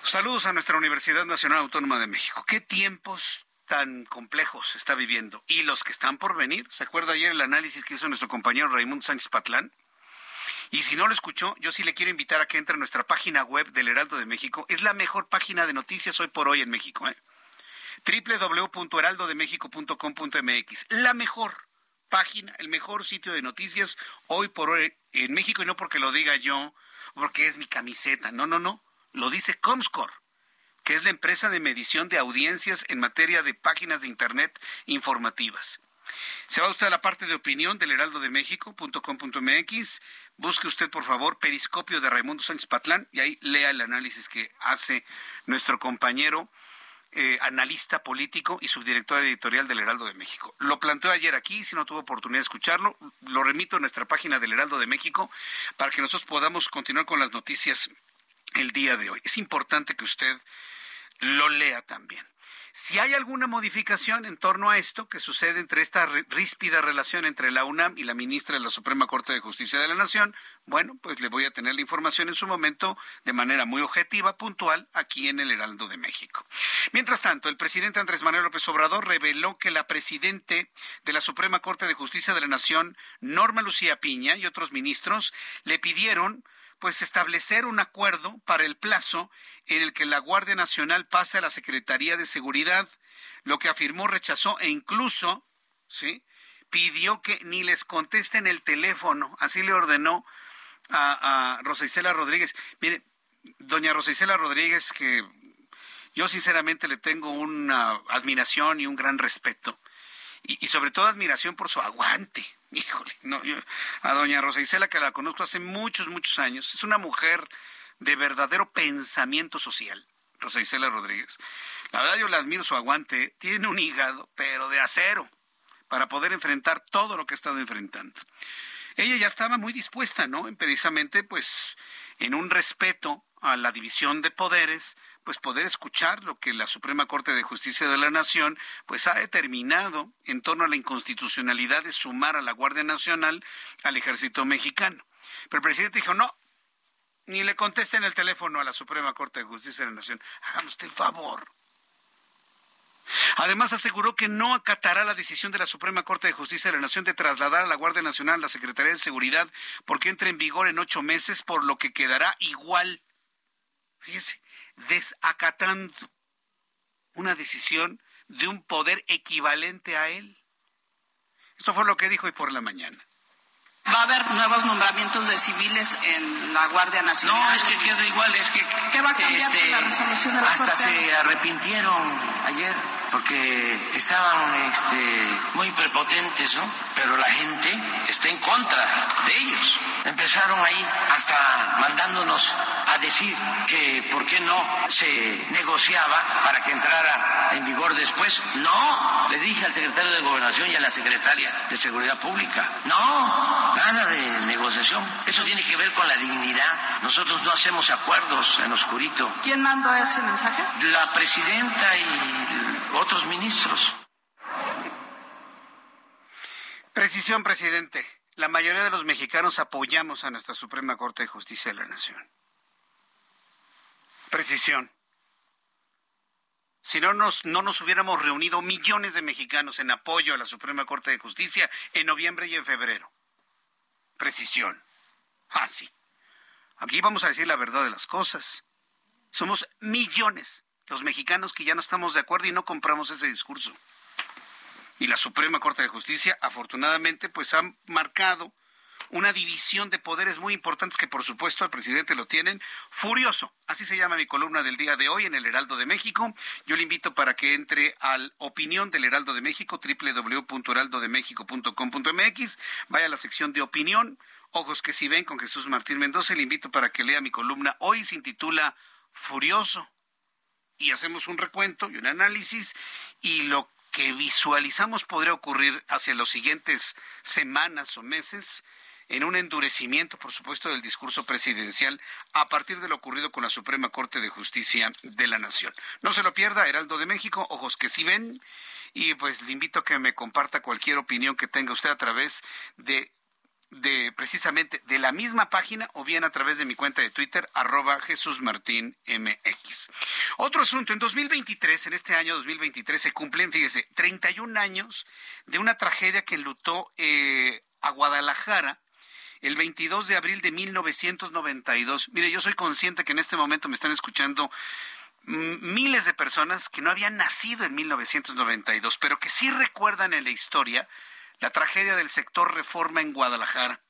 Saludos a nuestra Universidad Nacional Autónoma de México. ¿Qué tiempos tan complejos está viviendo y los que están por venir. ¿Se acuerda ayer el análisis que hizo nuestro compañero Raimundo Sánchez Patlán? Y si no lo escuchó, yo sí le quiero invitar a que entre a nuestra página web del Heraldo de México. Es la mejor página de noticias hoy por hoy en México. ¿eh? www.heraldodemexico.com.mx. La mejor página, el mejor sitio de noticias hoy por hoy en México y no porque lo diga yo, porque es mi camiseta. No, no, no. Lo dice Comscore que es la empresa de medición de audiencias en materia de páginas de Internet informativas. Se va usted a la parte de opinión del heraldodemexico.com.mx. Busque usted, por favor, Periscopio de Raimundo Sánchez Patlán y ahí lea el análisis que hace nuestro compañero eh, analista político y subdirector editorial del Heraldo de México. Lo planteó ayer aquí, si no tuvo oportunidad de escucharlo, lo remito a nuestra página del Heraldo de México para que nosotros podamos continuar con las noticias el día de hoy. Es importante que usted lo lea también. Si hay alguna modificación en torno a esto que sucede entre esta ríspida relación entre la UNAM y la ministra de la Suprema Corte de Justicia de la Nación, bueno, pues le voy a tener la información en su momento de manera muy objetiva, puntual, aquí en el Heraldo de México. Mientras tanto, el presidente Andrés Manuel López Obrador reveló que la presidente de la Suprema Corte de Justicia de la Nación, Norma Lucía Piña, y otros ministros le pidieron pues establecer un acuerdo para el plazo en el que la Guardia Nacional pase a la Secretaría de Seguridad, lo que afirmó rechazó e incluso, ¿sí? pidió que ni les contesten el teléfono, así le ordenó a, a Rosa Isela Rodríguez. Mire, doña Rosa Isela Rodríguez, que yo sinceramente le tengo una admiración y un gran respeto, y sobre todo admiración por su aguante, híjole, no, yo, a doña Rosa Isela, que la conozco hace muchos, muchos años, es una mujer de verdadero pensamiento social, Rosa Isela Rodríguez. La verdad yo le admiro su aguante, tiene un hígado, pero de acero, para poder enfrentar todo lo que ha estado enfrentando. Ella ya estaba muy dispuesta, ¿no? Precisamente, pues, en un respeto a la división de poderes, pues poder escuchar lo que la Suprema Corte de Justicia de la Nación pues ha determinado en torno a la inconstitucionalidad de sumar a la Guardia Nacional al ejército mexicano. Pero el presidente dijo, no, ni le contesten el teléfono a la Suprema Corte de Justicia de la Nación. Háganos usted el favor. Además aseguró que no acatará la decisión de la Suprema Corte de Justicia de la Nación de trasladar a la Guardia Nacional a la Secretaría de Seguridad porque entra en vigor en ocho meses, por lo que quedará igual. Fíjese, desacatando una decisión de un poder equivalente a él. Esto fue lo que dijo hoy por la mañana. ¿Va a haber nuevos nombramientos de civiles en la Guardia Nacional? No, es que queda igual, es que... ¿Qué va a cambiar este, la resolución de la Hasta Corte? se arrepintieron ayer porque estaban este, muy prepotentes, ¿no? Pero la gente está en contra de ellos. Empezaron ahí hasta mandándonos a decir que por qué no se negociaba para que entrara en vigor después. No, les dije al secretario de Gobernación y a la secretaria de Seguridad Pública. No, nada de negociación. Eso tiene que ver con la dignidad. Nosotros no hacemos acuerdos en oscurito. ¿Quién mandó ese mensaje? La presidenta y otros ministros. Precisión, presidente. La mayoría de los mexicanos apoyamos a nuestra Suprema Corte de Justicia de la Nación. Precisión. Si no nos, no nos hubiéramos reunido millones de mexicanos en apoyo a la Suprema Corte de Justicia en noviembre y en febrero. Precisión. Ah, sí. Aquí vamos a decir la verdad de las cosas. Somos millones los mexicanos que ya no estamos de acuerdo y no compramos ese discurso. Y la Suprema Corte de Justicia, afortunadamente, pues ha marcado una división de poderes muy importantes que por supuesto el presidente lo tienen furioso. Así se llama mi columna del día de hoy en el Heraldo de México. Yo le invito para que entre al opinión del Heraldo de México, www.heraldodemexico.com.mx, vaya a la sección de opinión, ojos que si ven con Jesús Martín Mendoza, le invito para que lea mi columna. Hoy se intitula Furioso. Y hacemos un recuento y un análisis y lo que visualizamos podría ocurrir hacia las siguientes semanas o meses en un endurecimiento, por supuesto, del discurso presidencial a partir de lo ocurrido con la Suprema Corte de Justicia de la Nación. No se lo pierda, Heraldo de México, ojos que sí ven, y pues le invito a que me comparta cualquier opinión que tenga usted a través de de precisamente de la misma página o bien a través de mi cuenta de Twitter, arroba Jesús Martín MX. Otro asunto, en 2023, en este año 2023, se cumplen, fíjese, 31 años de una tragedia que enlutó eh, a Guadalajara el 22 de abril de 1992. Mire, yo soy consciente que en este momento me están escuchando miles de personas que no habían nacido en 1992, pero que sí recuerdan en la historia la tragedia del sector Reforma en Guadalajara,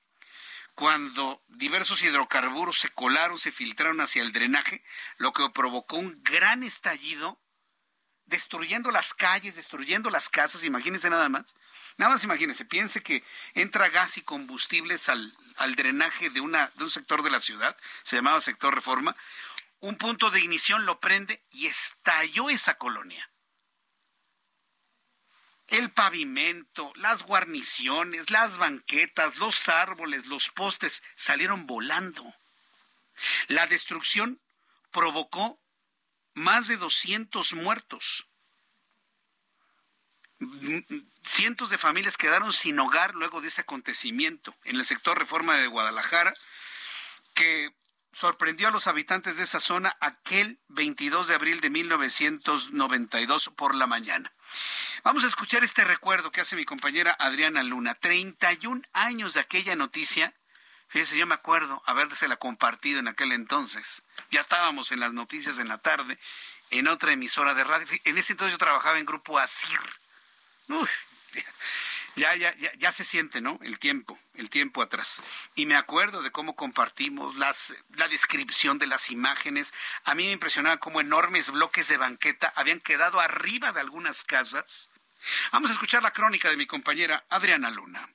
cuando diversos hidrocarburos se colaron, se filtraron hacia el drenaje, lo que provocó un gran estallido, destruyendo las calles, destruyendo las casas, imagínense nada más. Nada más imagínense, piense que entra gas y combustibles al, drenaje de, de un sector de la ciudad, se llamaba sector Reforma, un punto de ignición lo prende y estalló esa colonia el pavimento, las guarniciones, las banquetas, los árboles, los postes salieron volando. La destrucción provocó más de 200 muertos. Cientos de familias quedaron sin hogar luego de ese acontecimiento en el sector Reforma de Guadalajara, que sorprendió a los habitantes de esa zona aquel 22 de abril de 1992 por la mañana. Vamos a escuchar este recuerdo que hace mi compañera Adriana Luna. 31 años de aquella noticia. Fíjese, yo me acuerdo habérsela compartido en aquel entonces. Ya estábamos en las noticias en la tarde, en otra emisora de radio. En ese entonces yo trabajaba en Grupo ASIR. Uy, ya, ya, ya, ya se siente, ¿no? El tiempo, el tiempo atrás. Y me acuerdo de cómo compartimos las, la descripción de las imágenes. A mí me impresionaba cómo enormes bloques de banqueta habían quedado arriba de algunas casas. Vamos a escuchar la crónica de mi compañera Adriana Luna.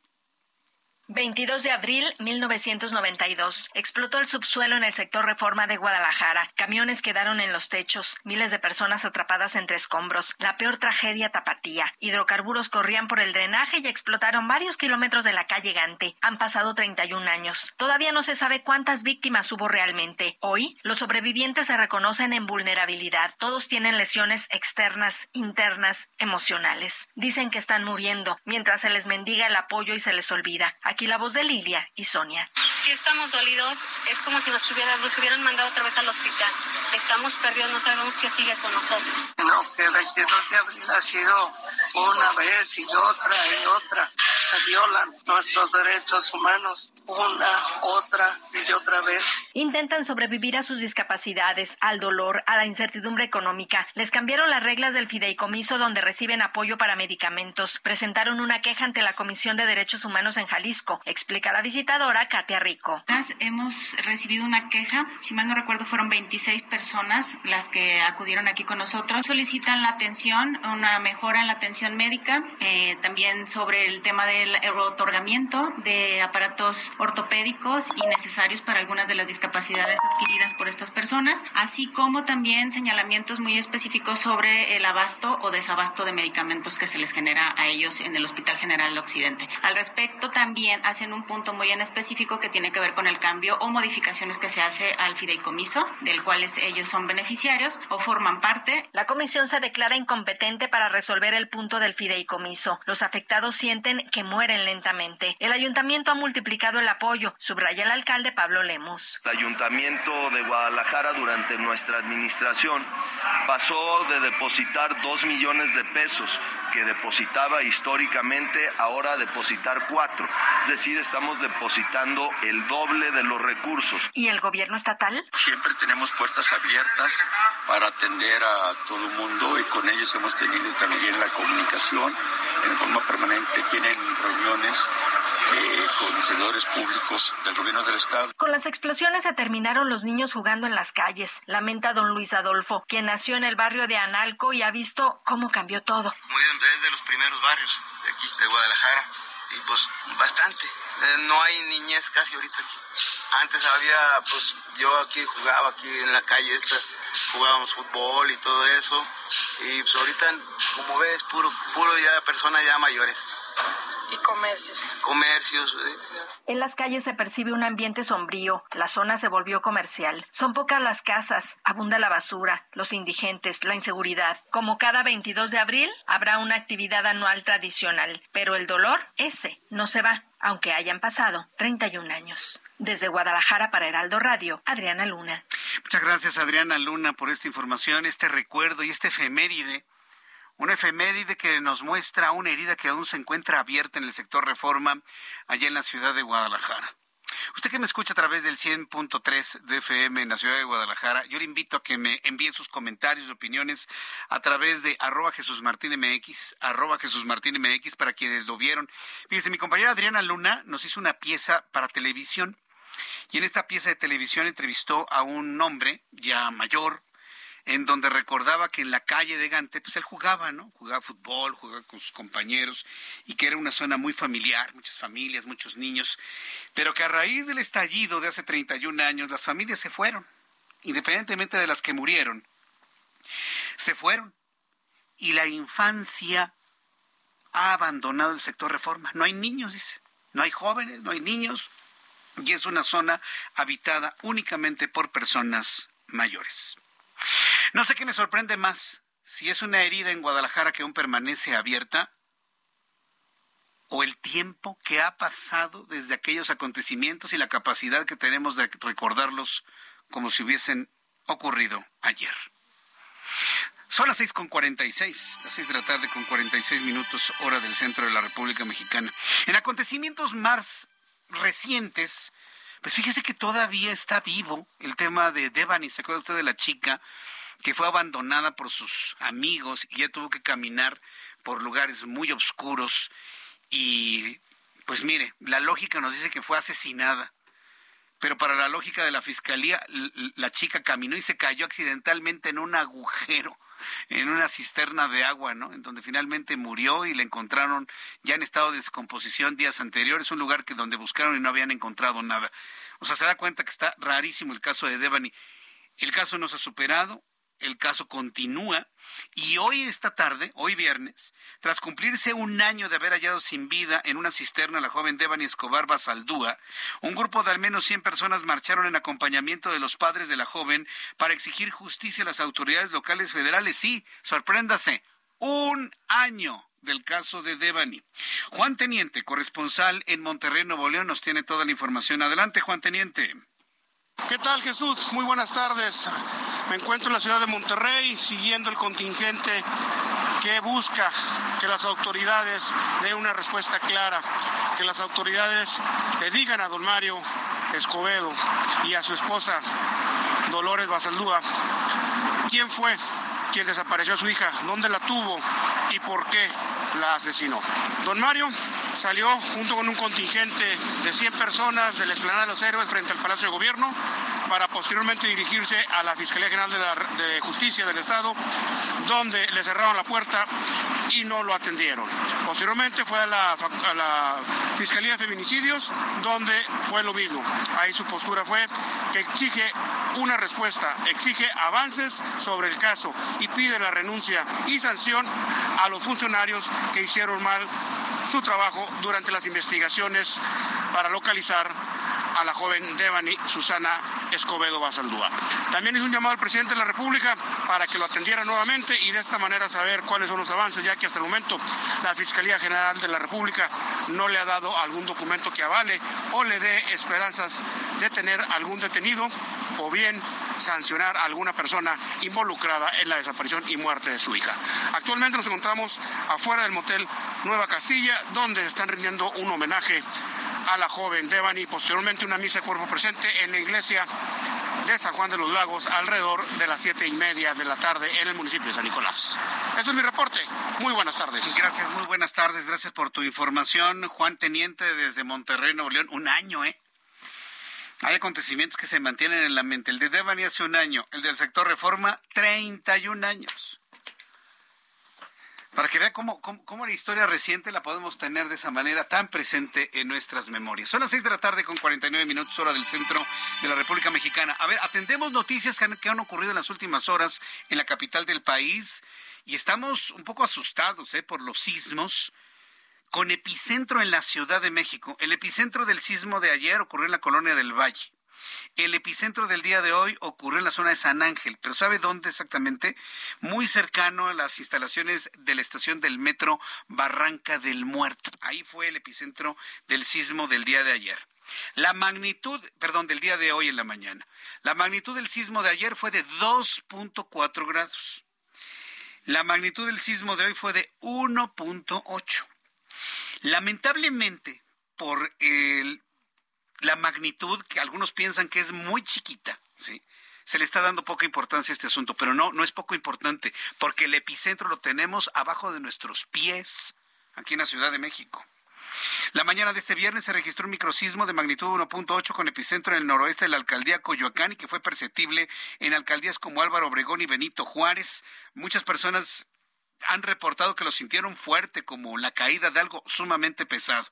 22 de abril 1992. Explotó el subsuelo en el sector Reforma de Guadalajara. Camiones quedaron en los techos, miles de personas atrapadas entre escombros. La peor tragedia tapatía. Hidrocarburos corrían por el drenaje y explotaron varios kilómetros de la calle Gante. Han pasado 31 años. Todavía no se sabe cuántas víctimas hubo realmente. Hoy, los sobrevivientes se reconocen en vulnerabilidad. Todos tienen lesiones externas, internas, emocionales. Dicen que están muriendo, mientras se les mendiga el apoyo y se les olvida. Aquí la voz de Lilia y Sonia. Si estamos dolidos, es como si nos, tuvieran, nos hubieran mandado otra vez al hospital. Estamos perdidos, no sabemos qué sigue con nosotros. No, que el 22 de abril ha sido una vez y otra y otra. se violan nuestros derechos humanos una, otra y otra vez. Intentan sobrevivir a sus discapacidades, al dolor, a la incertidumbre económica. Les cambiaron las reglas del fideicomiso donde reciben apoyo para medicamentos. Presentaron una queja ante la Comisión de Derechos Humanos en Jalisco, explica la visitadora Katia Rico. Hemos recibido una queja, si mal no recuerdo fueron 26 personas las que acudieron aquí con nosotros. Solicitan la atención, una mejora en la atención médica, eh, también sobre el tema del otorgamiento de aparatos ortopédicos y necesarios para algunas de las discapacidades adquiridas por estas personas, así como también señalamientos muy específicos sobre el abasto o desabasto de medicamentos que se les genera a ellos en el Hospital General del Occidente. Al respecto, también hacen un punto muy en específico que tiene que ver con el cambio o modificaciones que se hace al fideicomiso, del cual ellos son beneficiarios o forman parte. La comisión se declara incompetente para resolver el punto del fideicomiso. Los afectados sienten que mueren lentamente. El ayuntamiento ha multiplicado el apoyo, subraya el alcalde Pablo Lemos. El ayuntamiento de Guadalajara durante nuestra administración pasó de depositar dos millones de pesos que depositaba históricamente, ahora a depositar cuatro. Es decir, estamos depositando el doble de los recursos. ¿Y el gobierno estatal? Siempre tenemos puertas abiertas para atender a todo el mundo y con ellos hemos tenido también la comunicación en forma permanente. Tienen reuniones eh, conocedores públicos del gobierno del estado. Con las explosiones se terminaron los niños jugando en las calles, lamenta don Luis Adolfo, quien nació en el barrio de Analco y ha visto cómo cambió todo. Muy desde los primeros barrios de aquí, de Guadalajara, y pues bastante. Eh, no hay niñez casi ahorita aquí. Antes había, pues yo aquí jugaba aquí en la calle esta, jugábamos fútbol y todo eso, y pues ahorita, como ves, puro, puro ya personas ya mayores y comercios. Comercios. ¿eh? En las calles se percibe un ambiente sombrío, la zona se volvió comercial. Son pocas las casas, abunda la basura, los indigentes, la inseguridad. Como cada 22 de abril, habrá una actividad anual tradicional, pero el dolor, ese, no se va aunque hayan pasado 31 años. Desde Guadalajara para Heraldo Radio, Adriana Luna. Muchas gracias, Adriana Luna, por esta información, este recuerdo y este efeméride una efeméride que nos muestra una herida que aún se encuentra abierta en el sector reforma allá en la ciudad de Guadalajara. Usted que me escucha a través del 100.3 de FM en la ciudad de Guadalajara, yo le invito a que me envíe sus comentarios, opiniones a través de arroba Jesús Martín MX, arroba Jesús Martín MX para quienes lo vieron. Fíjese, mi compañera Adriana Luna nos hizo una pieza para televisión y en esta pieza de televisión entrevistó a un hombre ya mayor, en donde recordaba que en la calle de Gante, pues él jugaba, ¿no? Jugaba fútbol, jugaba con sus compañeros y que era una zona muy familiar, muchas familias, muchos niños, pero que a raíz del estallido de hace 31 años las familias se fueron, independientemente de las que murieron, se fueron y la infancia ha abandonado el sector reforma. No hay niños, dice, no hay jóvenes, no hay niños y es una zona habitada únicamente por personas mayores. No sé qué me sorprende más, si es una herida en Guadalajara que aún permanece abierta o el tiempo que ha pasado desde aquellos acontecimientos y la capacidad que tenemos de recordarlos como si hubiesen ocurrido ayer. Son las seis con cuarenta y seis, las seis de la tarde con cuarenta y seis minutos, hora del centro de la República Mexicana. En acontecimientos más recientes, pues fíjese que todavía está vivo el tema de Devani. ¿Se acuerda usted de la chica que fue abandonada por sus amigos y ya tuvo que caminar por lugares muy oscuros? Y pues mire, la lógica nos dice que fue asesinada. Pero para la lógica de la fiscalía, la chica caminó y se cayó accidentalmente en un agujero en una cisterna de agua, ¿no? En donde finalmente murió y la encontraron ya en estado de descomposición días anteriores, un lugar que donde buscaron y no habían encontrado nada. O sea, se da cuenta que está rarísimo el caso de Devani. El caso no se ha superado, el caso continúa y hoy esta tarde, hoy viernes, tras cumplirse un año de haber hallado sin vida en una cisterna a la joven Devani Escobar Basaldúa, un grupo de al menos 100 personas marcharon en acompañamiento de los padres de la joven para exigir justicia a las autoridades locales federales. Sí, sorpréndase, un año del caso de Devani. Juan Teniente, corresponsal en Monterrey, Nuevo León, nos tiene toda la información. Adelante, Juan Teniente. ¿Qué tal Jesús? Muy buenas tardes. Me encuentro en la ciudad de Monterrey siguiendo el contingente que busca que las autoridades den una respuesta clara, que las autoridades le digan a don Mario Escobedo y a su esposa Dolores Basaldúa quién fue quien desapareció a su hija, dónde la tuvo y por qué la asesinó. Don Mario salió junto con un contingente de 100 personas de la Esplanada de los Héroes frente al Palacio de Gobierno para posteriormente dirigirse a la Fiscalía General de, Justicia del Estado, donde le cerraron la puerta y no lo atendieron. Posteriormente fue a la, Fiscalía de Feminicidios, donde fue lo mismo. Ahí su postura fue que exige una respuesta, exige avances sobre el caso pide la renuncia y sanción a los funcionarios que hicieron mal su trabajo durante las investigaciones para localizar a la joven Devani Susana Escobedo Basaldúa. También hizo un llamado al presidente de la República para que lo atendiera nuevamente y de esta manera saber cuáles son los avances, ya que hasta el momento la Fiscalía General de la República no le ha dado algún documento que avale o le dé esperanzas de tener algún detenido o bien sancionar a alguna persona involucrada en la desaparición y muerte de su hija. Actualmente nos encontramos afuera del motel Nueva Castilla, donde están rindiendo un homenaje a la joven Devani posteriormente una misa de cuerpo presente en la iglesia de San Juan de los Lagos alrededor de las siete y media de la tarde en el municipio de San Nicolás. Eso es mi reporte. Muy buenas tardes. Gracias, muy buenas tardes. Gracias por tu información. Juan Teniente desde Monterrey, Nuevo León. Un año, ¿eh? Hay acontecimientos que se mantienen en la mente. El de Devani hace un año, el del sector reforma, 31 años. Para que vea cómo, cómo, la historia reciente la podemos tener de esa manera tan presente en nuestras memorias. Son las 6 de la tarde con 49 minutos hora del centro de la República Mexicana. A ver, atendemos noticias que han, que han ocurrido en las últimas horas en la capital del país y estamos un poco asustados ¿eh? por los sismos con epicentro en la Ciudad de México. El epicentro del sismo de ayer ocurrió en la colonia del Valle. El epicentro del día de hoy ocurrió en la zona de San Ángel, pero ¿sabe dónde exactamente? Muy cercano a las instalaciones de la estación del metro Barranca del Muerto. Ahí fue el epicentro del sismo del día de ayer. La magnitud, perdón, del día de hoy en la mañana. La magnitud del sismo de ayer fue de 2.4 grados. La magnitud del sismo de hoy fue de 1.8. Lamentablemente, por la magnitud que algunos piensan que es muy chiquita, ¿sí? Se le está dando poca importancia a este asunto, pero no, no es poco importante, porque el epicentro lo tenemos abajo de nuestros pies, aquí en la Ciudad de México. La mañana de este viernes se registró un microsismo de magnitud 1.8 con epicentro en el noroeste de la alcaldía Coyoacán y que fue perceptible en alcaldías como Álvaro Obregón y Benito Juárez. Muchas personas han reportado que lo sintieron fuerte, como la caída de algo sumamente pesado.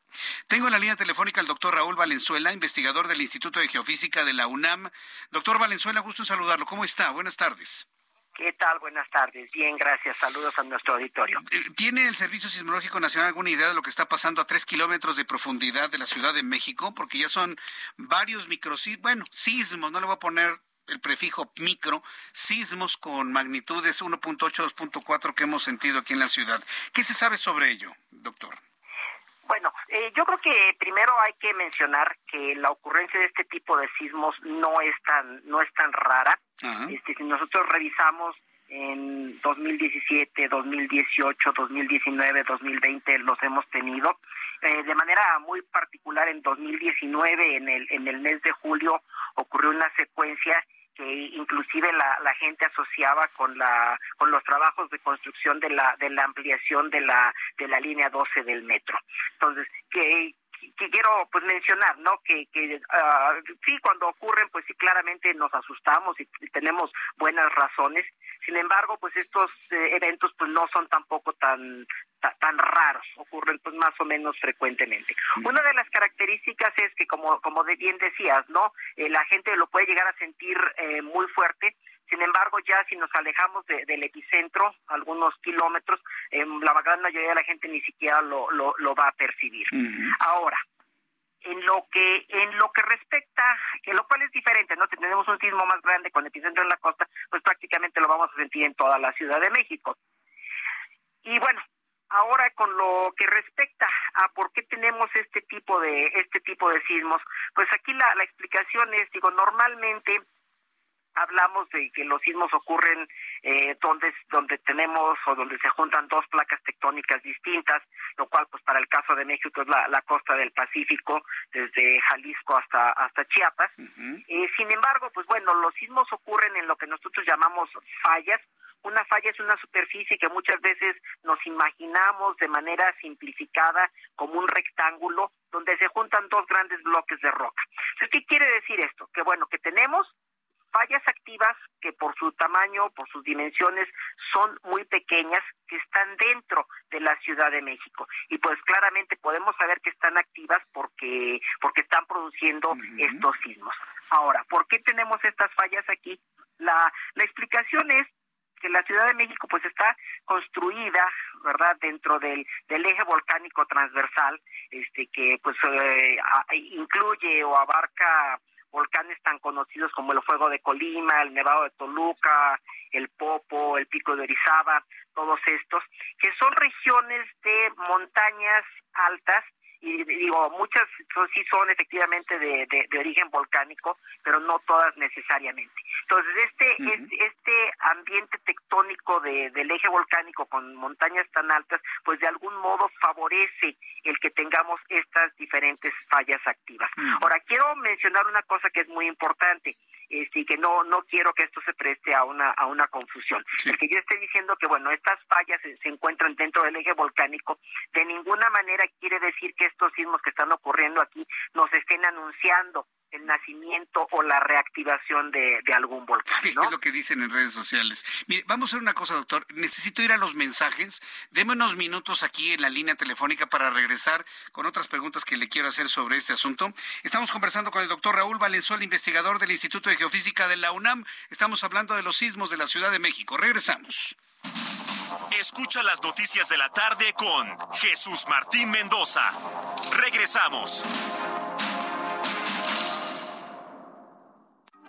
Tengo en la línea telefónica al doctor Raúl Valenzuela, investigador del Instituto de Geofísica de la UNAM. Doctor Valenzuela, gusto en saludarlo. ¿Cómo está? Buenas tardes. ¿Qué tal? Buenas tardes. Bien, gracias. Saludos a nuestro auditorio. Eh, ¿Tiene el Servicio Sismológico Nacional alguna idea de lo que está pasando a tres kilómetros de profundidad de la Ciudad de México? Porque ya son varios microsismos, bueno, sismos, no le voy a poner el prefijo micro, sismos con magnitudes 1.8, 2.4 que hemos sentido aquí en la ciudad. ¿Qué se sabe sobre ello, doctor? Bueno, eh, yo creo que primero hay que mencionar que la ocurrencia de este tipo de sismos no es tan no es tan rara. Este, si nosotros revisamos en 2017, 2018, 2019, 2020 los hemos tenido. Eh, de manera muy particular en 2019, en el, en el mes de julio, ocurrió una secuencia que inclusive la, la gente asociaba con la con los trabajos de construcción de la de la ampliación de la de la línea 12 del metro. Entonces, que que quiero pues mencionar, ¿no? Que, que uh, sí, cuando ocurren, pues sí, claramente nos asustamos y, tenemos buenas razones. Sin embargo, pues estos eh, eventos pues no son tampoco tan tan raros, ocurren pues más o menos frecuentemente. Una de las características es que como como bien decías, ¿no? Eh, la gente lo puede llegar a sentir eh, muy fuerte, sin embargo, ya si nos alejamos del epicentro, algunos kilómetros, eh, la gran mayoría de la gente ni siquiera lo, lo, va a percibir. Ahora, en lo que en lo que respecta, que lo cual es diferente, ¿no? Si tenemos un sismo más grande con epicentro en la costa, pues prácticamente lo vamos a sentir en toda la Ciudad de México. Y bueno, ahora con lo que respecta a por qué tenemos este tipo de este tipo de sismos, pues aquí la, la explicación es, digo, normalmente hablamos de que los sismos ocurren eh, donde donde tenemos o donde se juntan dos placas tectónicas distintas, lo cual pues para el caso de México es la, costa del Pacífico, desde Jalisco hasta hasta Chiapas. Eh, sin embargo, pues bueno, los sismos ocurren en lo que nosotros llamamos fallas. Una falla es una superficie que muchas veces nos imaginamos de manera simplificada como un rectángulo donde se juntan dos grandes bloques de roca. Entonces, ¿qué quiere decir esto? Que bueno, que tenemos fallas activas que por su tamaño, por sus dimensiones, son muy pequeñas, que están dentro de la Ciudad de México. Y pues claramente podemos saber que están activas porque, porque están produciendo estos sismos. Ahora, ¿por qué tenemos estas fallas aquí? La, la explicación es que la Ciudad de México pues está construida, ¿verdad?, dentro del, del eje volcánico transversal, este que pues eh, incluye o abarca volcanes tan conocidos como el Fuego de Colima, el Nevado de Toluca, el Popo, el Pico de Orizaba, todos estos, que son regiones de montañas altas y digo, muchas sí son efectivamente de, de, origen volcánico, pero no todas necesariamente. Entonces, este, este, ambiente tectónico de, del eje volcánico con montañas tan altas, pues de algún modo favorece el que tengamos estas diferentes fallas activas. Ahora, quiero mencionar una cosa que es muy importante, este, que no, no quiero que esto se preste a una, a una confusión. El que yo esté diciendo que, bueno, estas fallas se, se encuentran dentro del eje volcánico, de ninguna manera quiere decir que estos sismos que están ocurriendo aquí nos estén anunciando el nacimiento o la reactivación de, algún volcán. ¿no? es lo que dicen en redes sociales. Mire, vamos a hacer una cosa, doctor. Necesito ir a los mensajes. Deme unos minutos aquí en la línea telefónica para regresar con otras preguntas que le quiero hacer sobre este asunto. Estamos conversando con el doctor Raúl Valenzuela, investigador del Instituto de Geofísica de la UNAM. Estamos hablando de los sismos de la Ciudad de México. Regresamos. Escucha las noticias de la tarde con Jesús Martín Mendoza. Regresamos.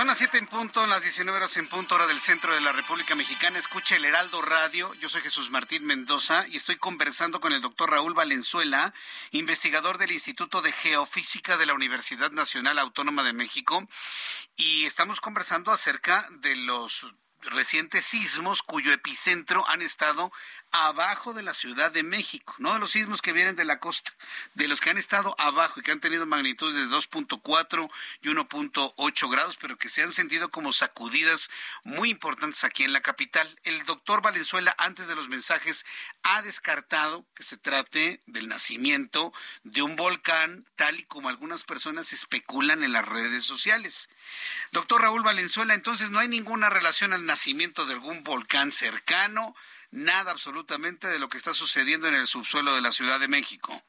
Son las 7 en punto, las 19 horas en punto, hora del centro de la República Mexicana. Escucha el Heraldo Radio. Yo soy Jesús Martín Mendoza y estoy conversando con el doctor Raúl Valenzuela, investigador del Instituto de Geofísica de la Universidad Nacional Autónoma de México. Y estamos conversando acerca de los recientes sismos cuyo epicentro han estado abajo de la Ciudad de México, no de los sismos que vienen de la costa, de los que han estado abajo y que han tenido magnitudes de 2.4 y 1.8 grados, pero que se han sentido como sacudidas muy importantes aquí en la capital. El doctor Valenzuela, antes de los mensajes, ha descartado que se trate del nacimiento de un volcán, tal y como algunas personas especulan en las redes sociales. Doctor Raúl Valenzuela, entonces no hay ninguna relación al nacimiento de algún volcán cercano, nada absolutamente de lo que está sucediendo en el subsuelo de la Ciudad de México.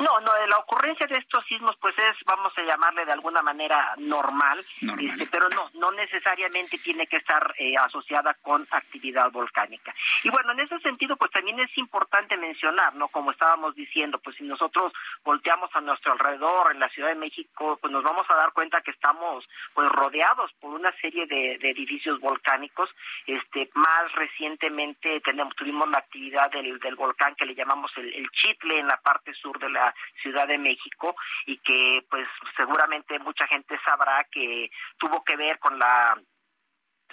No, no, la ocurrencia de estos sismos pues es, vamos a llamarle de alguna manera normal, Este, pero no, no necesariamente tiene que estar eh, asociada con actividad volcánica. Y bueno, en ese sentido pues también es importante mencionar, ¿no? Como estábamos diciendo, pues si nosotros volteamos a nuestro alrededor en la Ciudad de México, pues nos vamos a dar cuenta que estamos pues rodeados por una serie de, edificios volcánicos. Este, más recientemente tenemos, tuvimos la actividad del, del volcán que le llamamos el, el Chitle en la parte sur de la Ciudad de México y que pues seguramente mucha gente sabrá que tuvo que ver con la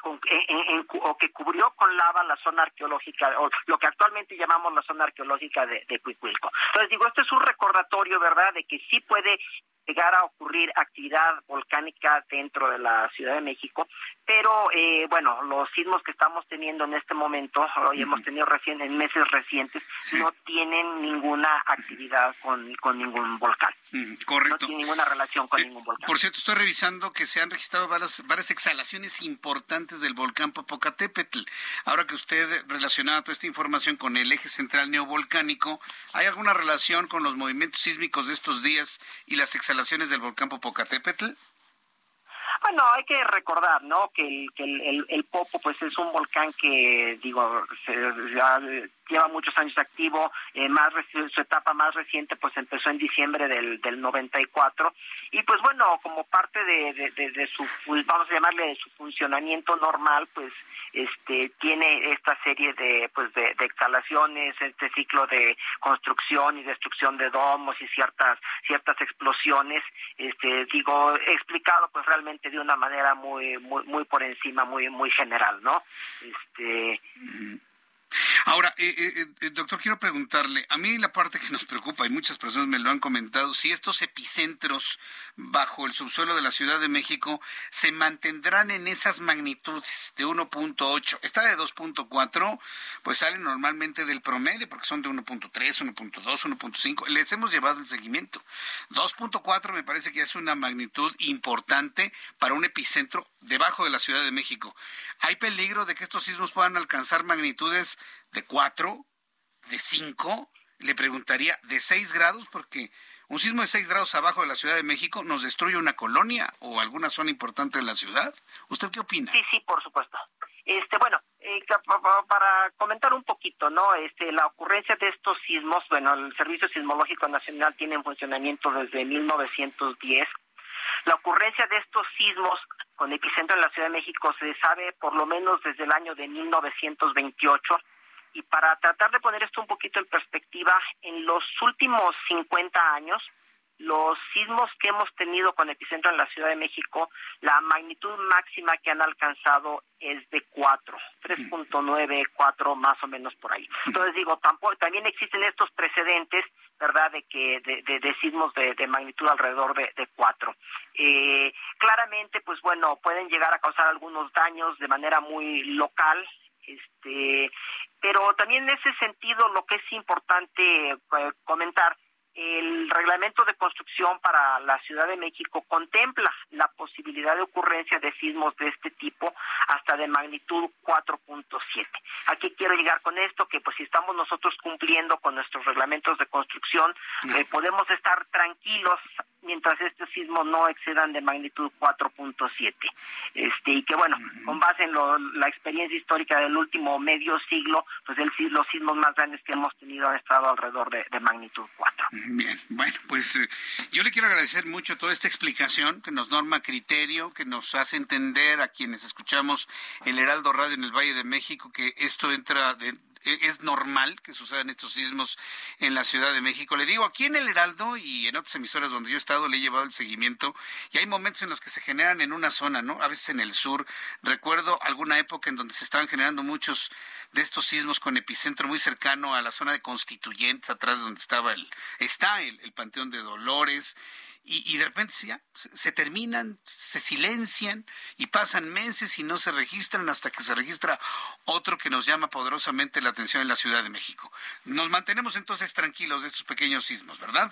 o que cubrió con lava la zona arqueológica, o lo que actualmente llamamos la zona arqueológica de, de Cuicuilco. Entonces digo, esto es un recordatorio, ¿verdad?, de que sí puede llegara a ocurrir actividad volcánica dentro de la Ciudad de México, pero eh, bueno, los sismos que estamos teniendo en este momento, hoy hemos tenido recién en meses recientes, no tienen ninguna actividad con, con ningún volcán. correcto. No tienen ninguna relación con Eh, ningún volcán. Por cierto, estoy revisando que se han registrado varias, varias exhalaciones importantes del volcán Popocatépetl. Ahora que usted relacionaba toda esta información con el eje central neovolcánico, ¿hay alguna relación con los movimientos sísmicos de estos días y las exhalaciones del volcán Popocatépetl? Bueno, hay que recordar, ¿no? Que el, que el, el- el Popo, pues es un volcán que, digo, se- ya lleva muchos años activo. eh, más su etapa más reciente, pues empezó en diciembre del, del 94. Y pues bueno, como parte de, de, su, vamos a llamarle de su funcionamiento normal, pues este tiene esta serie de pues de exhalaciones este ciclo de construcción y destrucción de domos y ciertas ciertas explosiones este digo explicado pues realmente de una manera muy muy muy por encima muy muy general no este Ahora, eh, eh, eh, doctor, quiero preguntarle, a mí la parte que nos preocupa, y muchas personas me lo han comentado, si estos epicentros bajo el subsuelo de la Ciudad de México se mantendrán en esas magnitudes de 1.8. Esta de 2.4, pues sale normalmente del promedio, porque son de 1.3, 1.2, 1.5. Les hemos llevado el seguimiento. 2.4 me parece que es una magnitud importante para un epicentro debajo de la Ciudad de México. ¿Hay peligro de que estos sismos puedan alcanzar magnitudes de 4, de 5? Le preguntaría, ¿de 6 grados? Porque un sismo de 6 grados abajo de la Ciudad de México nos destruye una colonia o alguna zona importante de la ciudad. ¿Usted qué opina? Sí, sí, por supuesto. Este, bueno, eh, para comentar un poquito, ¿no? Este, la ocurrencia de estos sismos, bueno, el Servicio Sismológico Nacional tiene en funcionamiento desde 1910. La ocurrencia de estos sismos con epicentro en la Ciudad de México se sabe por lo menos desde el año de 1928. Y para tratar de poner esto un poquito en perspectiva, en los últimos 50 años, los sismos que hemos tenido con epicentro en la Ciudad de México, la magnitud máxima que han alcanzado es de 4, 3.9, 4 más o menos por ahí. Entonces digo, tampoco, también existen estos precedentes, ¿verdad?, de que de, de, de sismos de, de magnitud alrededor de, de 4. Eh, claramente, pues bueno, pueden llegar a causar algunos daños de manera muy local, este, pero también en ese sentido lo que es importante eh, comentar el reglamento de construcción para la Ciudad de México contempla la posibilidad de ocurrencia de sismos de este tipo hasta de magnitud 4.7. Aquí quiero llegar con esto, que pues si estamos nosotros cumpliendo con nuestros reglamentos de construcción, eh, podemos estar tranquilos mientras estos sismos no excedan de magnitud 4.7. Este, y que bueno, con base en lo- la experiencia histórica del último medio siglo, pues el, los sismos más grandes que hemos tenido han estado alrededor de, de magnitud 4. Bien, bueno, pues eh, yo le quiero agradecer mucho toda esta explicación que nos norma criterio, que nos hace entender a quienes escuchamos el Heraldo Radio en el Valle de México que esto entra de, es normal que sucedan estos sismos en la Ciudad de México. Le digo, aquí en el Heraldo y en otras emisoras donde yo he estado le he llevado el seguimiento y hay momentos en los que se generan en una zona, ¿no? A veces en el sur. Recuerdo alguna época en donde se estaban generando muchos de estos sismos con epicentro muy cercano a la zona de Constituyentes, atrás de donde estaba el, está el, el Panteón de Dolores. Y, de repente ya se terminan, se silencian y pasan meses y no se registran hasta que se registra otro que nos llama poderosamente la atención en la Ciudad de México. Nos mantenemos entonces tranquilos de estos pequeños sismos, ¿verdad?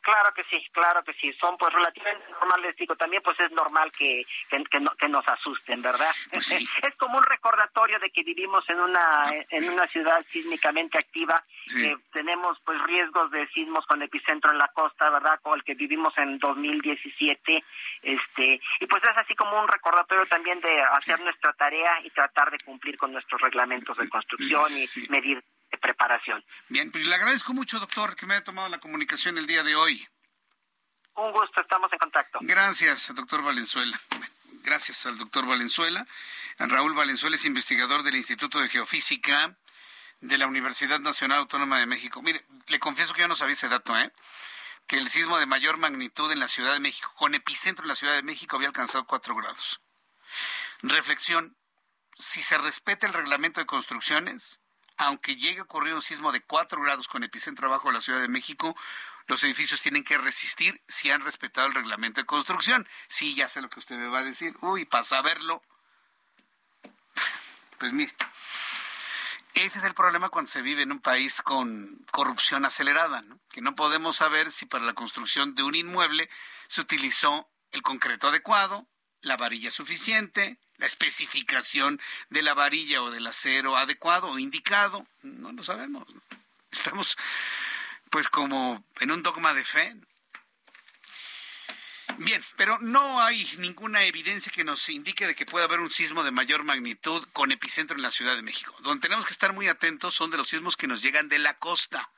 Claro que sí, claro que sí. Son pues relativamente normales, digo, también pues es normal que, que, que no- que nos asusten, ¿verdad? es como un recordatorio de que vivimos en una en una ciudad sísmicamente activa, Sí. que tenemos pues riesgos de sismos con epicentro en la costa, ¿verdad? Como el que vivimos en 2017, este, y pues es así como un recordatorio también de hacer nuestra tarea y tratar de cumplir con nuestros reglamentos de construcción y Sí. medir preparación. Bien, pues le agradezco mucho, doctor, que me haya tomado la comunicación el día de hoy. Un gusto, estamos en contacto. Gracias, doctor Valenzuela. Gracias al doctor Valenzuela. Raúl Valenzuela es investigador del Instituto de Geofísica de la Universidad Nacional Autónoma de México. Mire, le confieso que yo no sabía ese dato, ¿eh? Que el sismo de mayor magnitud en la Ciudad de México, con epicentro en la Ciudad de México, había alcanzado 4 grados. Reflexión, si se respeta el reglamento de construcciones, aunque llegue a ocurrir un sismo de 4 grados con epicentro abajo de la Ciudad de México, los edificios tienen que resistir si han respetado el reglamento de construcción. Sí, ya sé lo que usted me va a decir. Uy, para saberlo. Pues mire, ese es el problema cuando se vive en un país con corrupción acelerada, ¿no? que no podemos saber si para la construcción de un inmueble se utilizó el concreto adecuado, la varilla suficiente, la especificación de la varilla o del acero adecuado o indicado. No lo sabemos. Estamos pues como en un dogma de fe. Bien, pero no hay ninguna evidencia que nos indique de que pueda haber un sismo de mayor magnitud con epicentro en la Ciudad de México. Donde tenemos que estar muy atentos son de los sismos que nos llegan de la costa,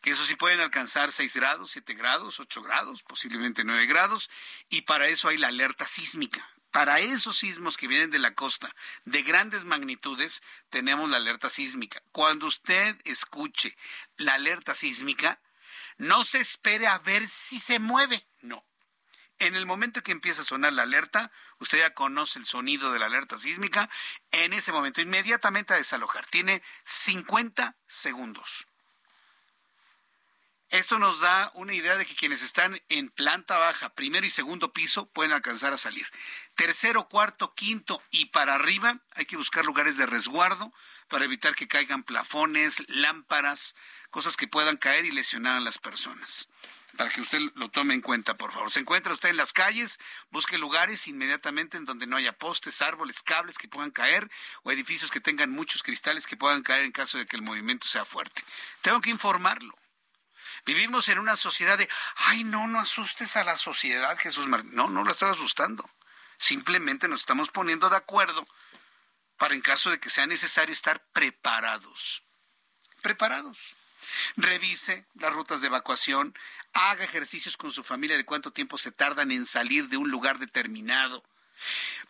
que eso sí pueden alcanzar 6 grados, 7 grados, 8 grados, posiblemente 9 grados, y para eso hay la alerta sísmica. Para esos sismos que vienen de la costa de grandes magnitudes, tenemos la alerta sísmica. Cuando usted escuche la alerta sísmica, no se espere a ver si se mueve. No. En el momento que empieza a sonar la alerta, usted ya conoce el sonido de la alerta sísmica, en ese momento inmediatamente a desalojar. Tiene 50 segundos. Esto nos da una idea de que quienes están en planta baja, primero y segundo piso, pueden alcanzar a salir. Tercero, cuarto, quinto y para arriba hay que buscar lugares de resguardo para evitar que caigan plafones, lámparas, cosas que puedan caer y lesionar a las personas. Para que usted lo tome en cuenta, por favor. Se encuentra usted en las calles, busque lugares inmediatamente en donde no haya postes, árboles, cables que puedan caer o edificios que tengan muchos cristales que puedan caer en caso de que el movimiento sea fuerte. Tengo que informarlo. Vivimos en una sociedad de, ay, no, no asustes a la sociedad, Jesús Martín. No, no la estás asustando. Simplemente nos estamos poniendo de acuerdo para en caso de que sea necesario estar preparados. Preparados. Revise las rutas de evacuación, haga ejercicios con su familia de cuánto tiempo se tardan en salir de un lugar determinado.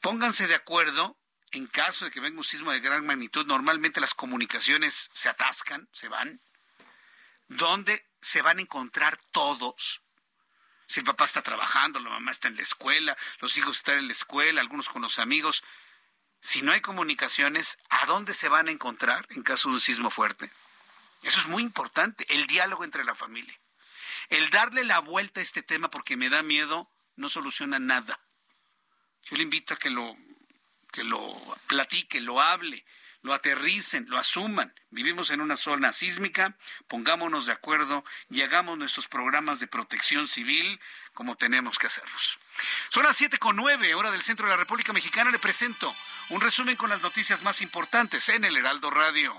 Pónganse de acuerdo en caso de que venga un sismo de gran magnitud. Normalmente las comunicaciones se atascan, se van. ¿Dónde se van a encontrar todos. Si el papá está trabajando, la mamá está en la escuela, los hijos están en la escuela, algunos con los amigos. Si no hay comunicaciones, ¿a dónde se van a encontrar en caso de un sismo fuerte? Eso es muy importante, el diálogo entre la familia. El darle la vuelta a este tema porque me da miedo no soluciona nada. Yo le invito a que lo, que lo platique, lo hable, lo aterricen, lo asuman. Vivimos en una zona sísmica, pongámonos de acuerdo y hagamos nuestros programas de protección civil como tenemos que hacerlos. Son las siete con nueve, hora del centro de la República Mexicana. Le presento un resumen con las noticias más importantes en el Heraldo Radio.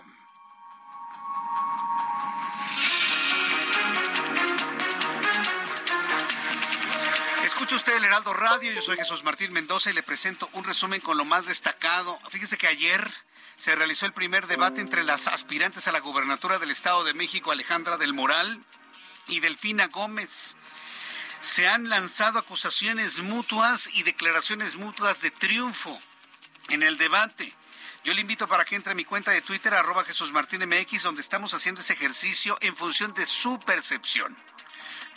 Escucha usted el Heraldo Radio, yo soy Jesús Martín Mendoza y le presento un resumen con lo más destacado. Fíjese que ayer se realizó el primer debate entre las aspirantes a la gubernatura del Estado de México, Alejandra del Moral y Delfina Gómez. Se han lanzado acusaciones mutuas y declaraciones mutuas de triunfo en el debate. Yo le invito para que entre a mi cuenta de Twitter, arroba Jesús Martín MX, donde estamos haciendo ese ejercicio en función de su percepción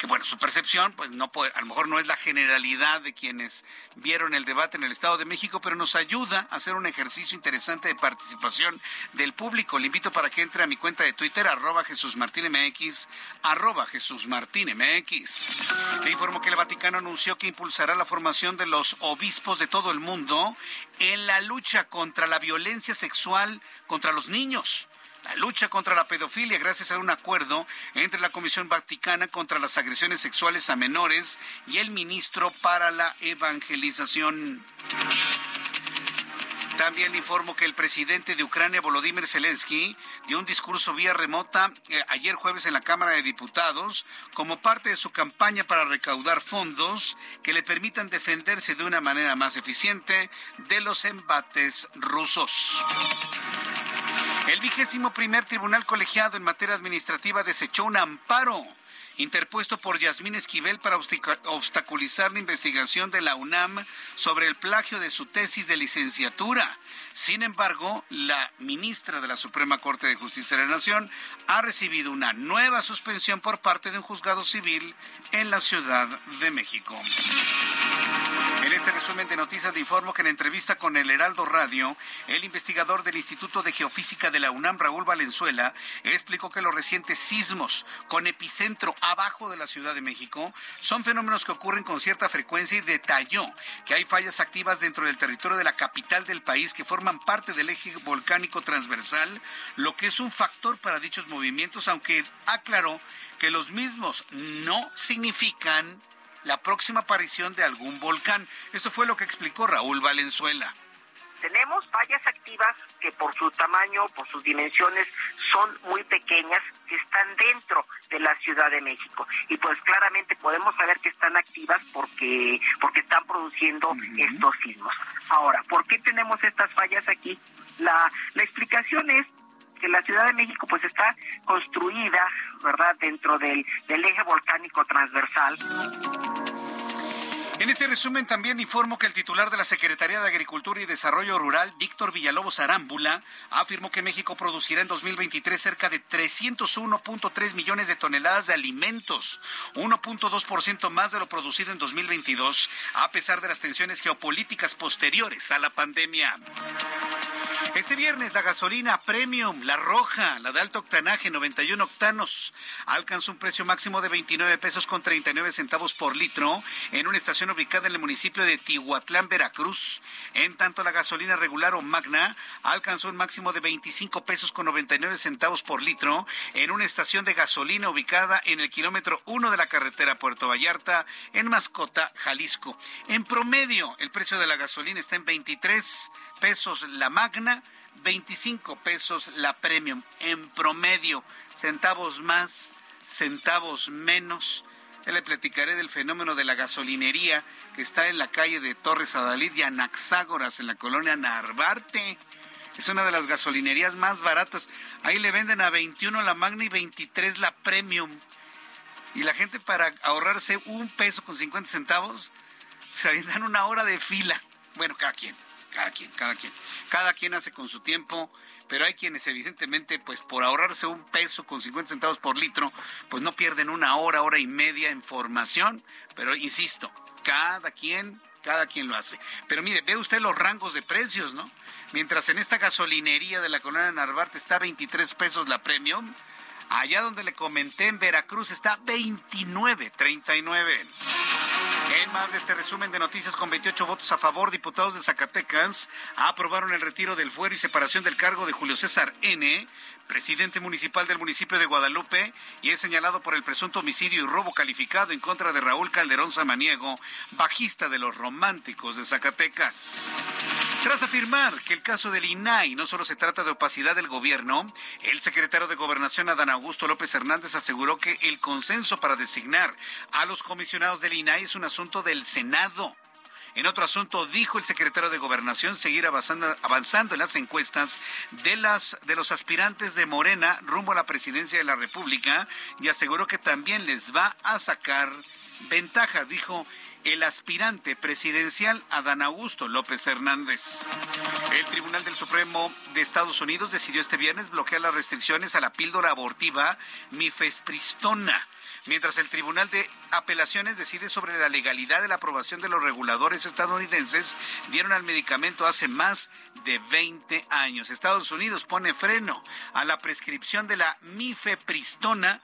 que bueno, su percepción, pues no puede, a lo mejor no es la generalidad de quienes vieron el debate en el Estado de México, pero nos ayuda a hacer un ejercicio interesante de participación del público. Le invito para que entre a mi cuenta de Twitter, arroba Jesús Martín MX, arroba Jesús Martín MX. Le informo que el Vaticano anunció que impulsará la formación de los obispos de todo el mundo en la lucha contra la violencia sexual contra los niños la lucha contra la pedofilia gracias a un acuerdo entre la Comisión Vaticana contra las agresiones sexuales a menores y el ministro para la evangelización. También informo que el presidente de Ucrania, Volodymyr Zelensky, dio un discurso vía remota eh, ayer jueves en la Cámara de Diputados como parte de su campaña para recaudar fondos que le permitan defenderse de una manera más eficiente de los embates rusos. El vigésimo primer tribunal colegiado en materia administrativa desechó un amparo interpuesto por Yasmín Esquivel para obstaculizar la investigación de la UNAM sobre el plagio de su tesis de licenciatura. Sin embargo, la ministra de la Suprema Corte de Justicia de la Nación ha recibido una nueva suspensión por parte de un juzgado civil en la Ciudad de México. Este resumen de noticias le informo que en entrevista con el Heraldo Radio, el investigador del Instituto de Geofísica de la UNAM, Raúl Valenzuela, explicó que los recientes sismos con epicentro abajo de la Ciudad de México son fenómenos que ocurren con cierta frecuencia y detalló que hay fallas activas dentro del territorio de la capital del país que forman parte del eje volcánico transversal, lo que es un factor para dichos movimientos, aunque aclaró que los mismos no significan la próxima aparición de algún volcán. Esto fue lo que explicó Raúl Valenzuela. Tenemos fallas activas que por su tamaño, por sus dimensiones, son muy pequeñas, que están dentro de la Ciudad de México. Y pues claramente podemos saber que están activas porque, porque están produciendo estos sismos. Ahora, ¿por qué tenemos estas fallas aquí? La, la explicación es que la Ciudad de México pues está construida, ¿verdad?, dentro del, del eje volcánico transversal. En este resumen también informo que el titular de la Secretaría de Agricultura y Desarrollo Rural, Víctor Villalobos Arámbula, afirmó que México producirá en 2023 cerca de 301.3 millones de toneladas de alimentos, 1.2% más de lo producido en 2022, a pesar de las tensiones geopolíticas posteriores a la pandemia. Este viernes la gasolina premium, la roja, la de alto octanaje, 91 octanos, alcanzó un precio máximo de 29 pesos con 39 centavos por litro en una estación ubicada en el municipio de Tihuatlán, Veracruz. En tanto, la gasolina regular o magna alcanzó un máximo de 25 pesos con 99 centavos por litro en una estación de gasolina ubicada en el kilómetro 1 de la carretera Puerto Vallarta, en Mascota, Jalisco. En promedio, el precio de la gasolina está en 23 pesos la magna, 25 pesos la premium en promedio, centavos más, centavos menos. Ya le platicaré del fenómeno de la gasolinería que está en la calle de Torres Adalid y Anaxágoras en la colonia Narvarte. Es una de las gasolinerías más baratas. Ahí le venden a 21 la Magna y 23 la Premium. Y la gente para ahorrarse un peso con 50 centavos se avientan una hora de fila. Bueno, cada quien cada quien, cada quien. Cada quien hace con su tiempo, pero hay quienes evidentemente, pues por ahorrarse un peso con 50 centavos por litro, pues no pierden una hora, hora y media en formación, pero insisto, cada quien cada quien lo hace. Pero mire, ve usted los rangos de precios, ¿no? Mientras en esta gasolinería de la colonia Narvarte está 23 pesos la premium, allá donde le comenté en Veracruz está 29.39. En más de este resumen de noticias con 28 votos a favor, diputados de Zacatecas aprobaron el retiro del fuero y separación del cargo de Julio César N., presidente municipal del municipio de Guadalupe, y es señalado por el presunto homicidio y robo calificado en contra de Raúl Calderón Samaniego, bajista de los románticos de Zacatecas. Tras afirmar que el caso del INAI no solo se trata de opacidad del gobierno, el secretario de Gobernación Adán Augusto López Hernández aseguró que el consenso para designar a los comisionados del INAI es un asunto del Senado. En otro asunto, dijo el secretario de Gobernación seguir avanzando, avanzando en las encuestas de, las, de los aspirantes de Morena rumbo a la presidencia de la República y aseguró que también les va a sacar ventaja, dijo el aspirante presidencial Adán Augusto López Hernández. El Tribunal del Supremo de Estados Unidos decidió este viernes bloquear las restricciones a la píldora abortiva mifespristona mientras el Tribunal de Apelaciones decide sobre la legalidad de la aprobación de los reguladores estadounidenses dieron al medicamento hace más de 20 años. Estados Unidos pone freno a la prescripción de la mifepristona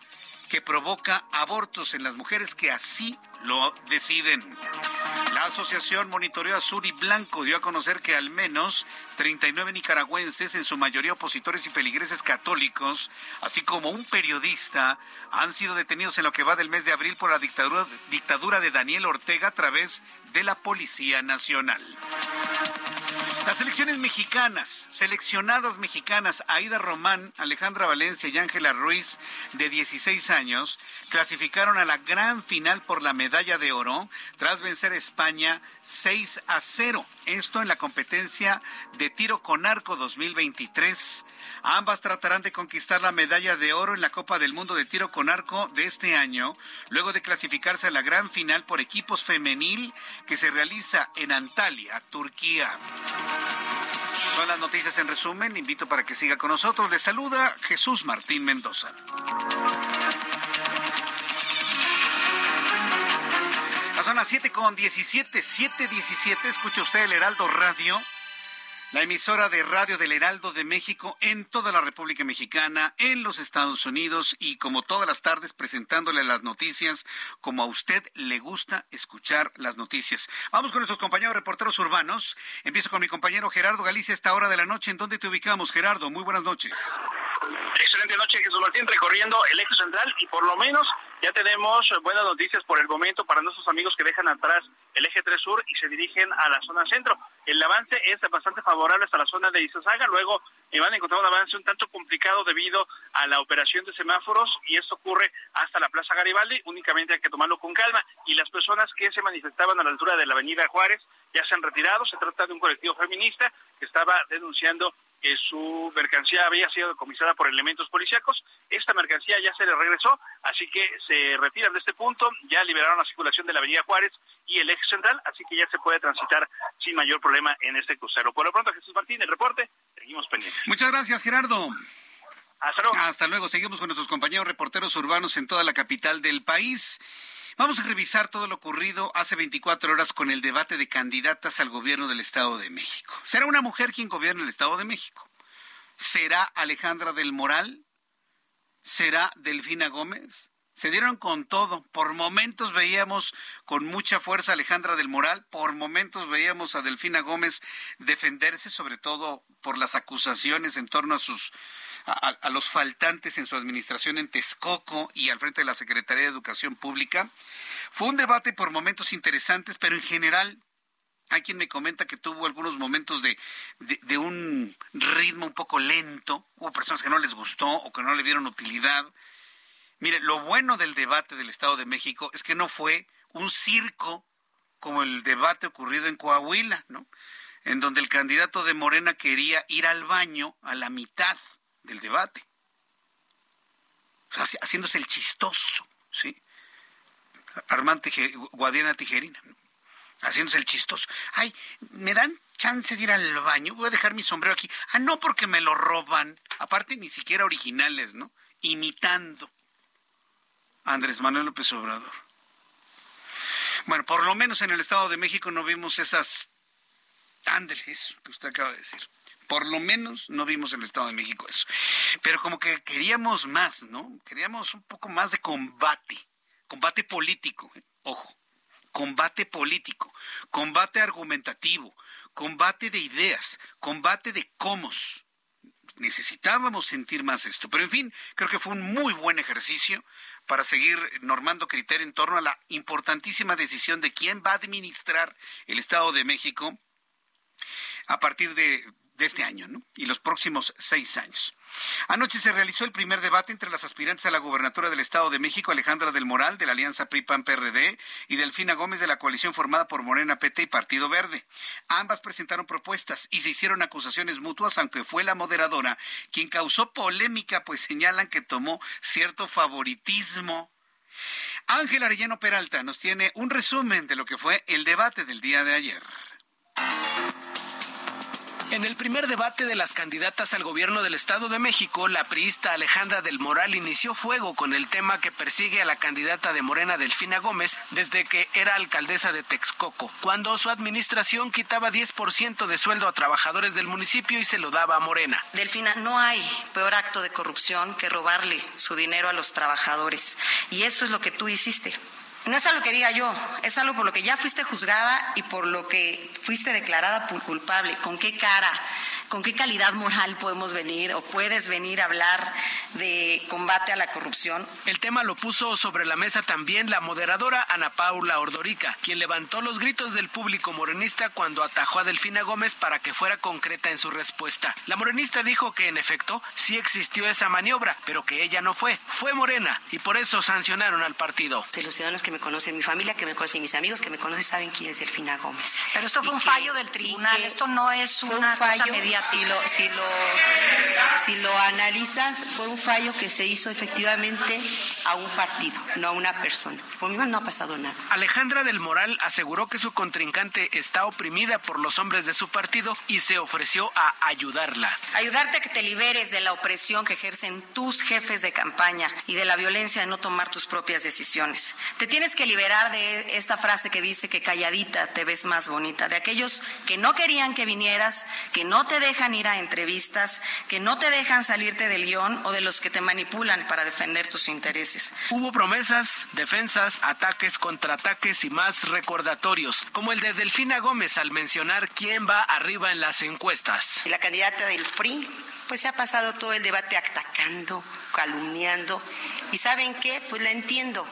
que provoca abortos en las mujeres que así lo deciden. La asociación Monitoreo Azul y Blanco dio a conocer que al menos 39 nicaragüenses, en su mayoría opositores y feligreses católicos, así como un periodista, han sido detenidos en lo que va del mes de abril por la dictadura, dictadura de Daniel Ortega a través de la Policía Nacional. Las selecciones mexicanas, seleccionadas mexicanas, Aida Román, Alejandra Valencia y Ángela Ruiz, de 16 años, clasificaron a la gran final por la medalla de oro tras vencer a España 6 a 0. Esto en la competencia de tiro con arco 2023. Ambas tratarán de conquistar la medalla de oro en la Copa del Mundo de Tiro con Arco de este año, luego de clasificarse a la gran final por equipos femenil que se realiza en Antalya, Turquía. Son las noticias en resumen. Invito para que siga con nosotros. Le saluda Jesús Martín Mendoza. son las 7 con 17, 7, 17. Escucha usted el Heraldo Radio la emisora de radio del Heraldo de México en toda la República Mexicana, en los Estados Unidos y como todas las tardes presentándole las noticias como a usted le gusta escuchar las noticias. Vamos con nuestros compañeros reporteros urbanos. Empiezo con mi compañero Gerardo Galicia a esta hora de la noche. ¿En dónde te ubicamos, Gerardo? Muy buenas noches. Excelente noche, Jesús Martín, recorriendo el eje central y por lo menos ya tenemos buenas noticias por el momento para nuestros amigos que dejan atrás el eje 3 sur y se dirigen a la zona centro. El avance es bastante favorable hasta la zona de Izazaga, luego van a encontrar un avance un tanto complicado debido a la operación de semáforos y esto ocurre hasta la Plaza Garibaldi, únicamente hay que tomarlo con calma. Y las personas que se manifestaban a la altura de la Avenida Juárez ya se han retirado, se trata de un colectivo feminista que estaba denunciando que su mercancía había sido decomisada por elementos policíacos. Esta mercancía ya se le regresó, así que se retiran de este punto, ya liberaron la circulación de la Avenida Juárez y el eje central, así que ya se puede transitar sin mayor problema en este crucero. Por lo pronto, Jesús Martín, el reporte, seguimos pendientes. Muchas gracias, Gerardo. Hasta luego. Hasta luego. Seguimos con nuestros compañeros reporteros urbanos en toda la capital del país. Vamos a revisar todo lo ocurrido hace 24 horas con el debate de candidatas al gobierno del Estado de México. ¿Será una mujer quien gobierna el Estado de México? ¿Será Alejandra del Moral? ¿Será Delfina Gómez? Se dieron con todo. Por momentos veíamos con mucha fuerza a Alejandra del Moral, por momentos veíamos a Delfina Gómez defenderse, sobre todo por las acusaciones en torno a sus a, los faltantes en su administración en Texcoco y al frente de la Secretaría de Educación Pública. Fue un debate por momentos interesantes, pero en general hay quien me comenta que tuvo algunos momentos de, de, un ritmo un poco lento. Hubo personas que no les gustó o que no le vieron utilidad. Mire, lo bueno del debate del Estado de México es que no fue un circo como el debate ocurrido en Coahuila, ¿no? En donde el candidato de Morena quería ir al baño a la mitad del debate. haciéndose el chistoso, ¿sí? Armand Guadiana Tijerina, haciéndose el chistoso. Ay, ¿me dan chance de ir al baño? Voy a dejar mi sombrero aquí. Ah, no, porque me lo roban. Aparte, ni siquiera originales, ¿no? Imitando Andrés Manuel López Obrador. Bueno, por lo menos en el Estado de México no vimos esas... ándeles que usted acaba de decir. Por lo menos no vimos en el Estado de México eso. Pero como que queríamos más, ¿no? Queríamos un poco más de combate, combate político, ¿eh? ojo, combate político, combate argumentativo, combate de ideas, combate de cómo. Necesitábamos sentir más esto. Pero en fin, creo que fue un muy buen ejercicio para seguir normando criterio en torno a la importantísima decisión de quién va a administrar el Estado de México a partir de de este año ¿no? y los próximos seis años. Anoche se realizó el primer debate entre las aspirantes a la gubernatura del Estado de México, Alejandra del Moral, de la Alianza PRI-PAN-PRD, y Delfina Gómez, de la coalición formada por Morena, PT y Partido Verde. Ambas presentaron propuestas y se hicieron acusaciones mutuas, aunque fue la moderadora quien causó polémica, pues señalan que tomó cierto favoritismo. Ángel Arellano Peralta nos tiene un resumen de lo que fue el debate del día de ayer. En el primer debate de las candidatas al gobierno del Estado de México, la priista Alejandra del Moral inició fuego con el tema que persigue a la candidata de Morena Delfina Gómez desde que era alcaldesa de Texcoco, cuando su administración quitaba 10% de sueldo a trabajadores del municipio y se lo daba a Morena. Delfina, no hay peor acto de corrupción que robarle su dinero a los trabajadores. Y eso es lo que tú hiciste. No es algo que diga yo, es algo por lo que ya fuiste juzgada y por lo que fuiste declarada culpable. ¿Con qué cara? ¿Con qué calidad moral podemos venir o puedes venir a hablar de combate a la corrupción? El tema lo puso sobre la mesa también la moderadora Ana Paula Ordorica, quien levantó los gritos del público morenista cuando atajó a Delfina Gómez para que fuera concreta en su respuesta. La morenista dijo que en efecto sí existió esa maniobra, pero que ella no fue, fue morena y por eso sancionaron al partido. De los ciudadanos que me conocen, mi familia que me conoce, mis amigos que me conocen saben quién es Delfina Gómez. Pero esto fue un fallo del tribunal, esto no es una cosa si lo, si lo, si lo analizas, fue un fallo que se hizo efectivamente a un partido, no a una persona. Por mi no ha pasado nada. Alejandra del Moral aseguró que su contrincante está oprimida por los hombres de su partido y se ofreció a ayudarla. Ayudarte a que te liberes de la opresión que ejercen tus jefes de campaña y de la violencia de no tomar tus propias decisiones. Te tienes tienes que liberar de esta frase que dice que calladita te ves más bonita, de aquellos que no querían que vinieras, que no te dejan ir a entrevistas, que no te dejan salirte del guion o de los que te manipulan para defender tus intereses. Hubo promesas, defensas, ataques, contraataques y más recordatorios, como el de Delfina Gómez al mencionar quién va arriba en las encuestas. La candidata del PRI pues se ha pasado todo el debate atacando, calumniando. ¿Y saben qué? Pues la entiendo.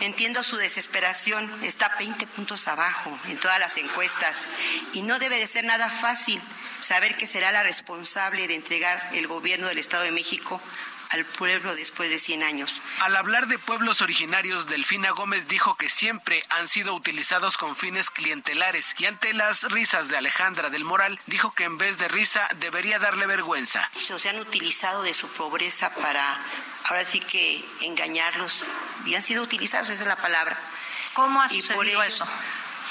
Entiendo su desesperación. Está 20 puntos abajo en todas las encuestas. Y no debe de ser nada fácil saber que será la responsable de entregar el gobierno del Estado de México al pueblo después de 100 años. Al hablar de pueblos originarios, Delfina Gómez dijo que siempre han sido utilizados con fines clientelares y ante las risas de Alejandra del Moral, dijo que en vez de risa debería darle vergüenza. Se han utilizado de su pobreza para ahora sí que engañarlos y han sido utilizados, esa es la palabra. ¿Cómo ha sucedido eso?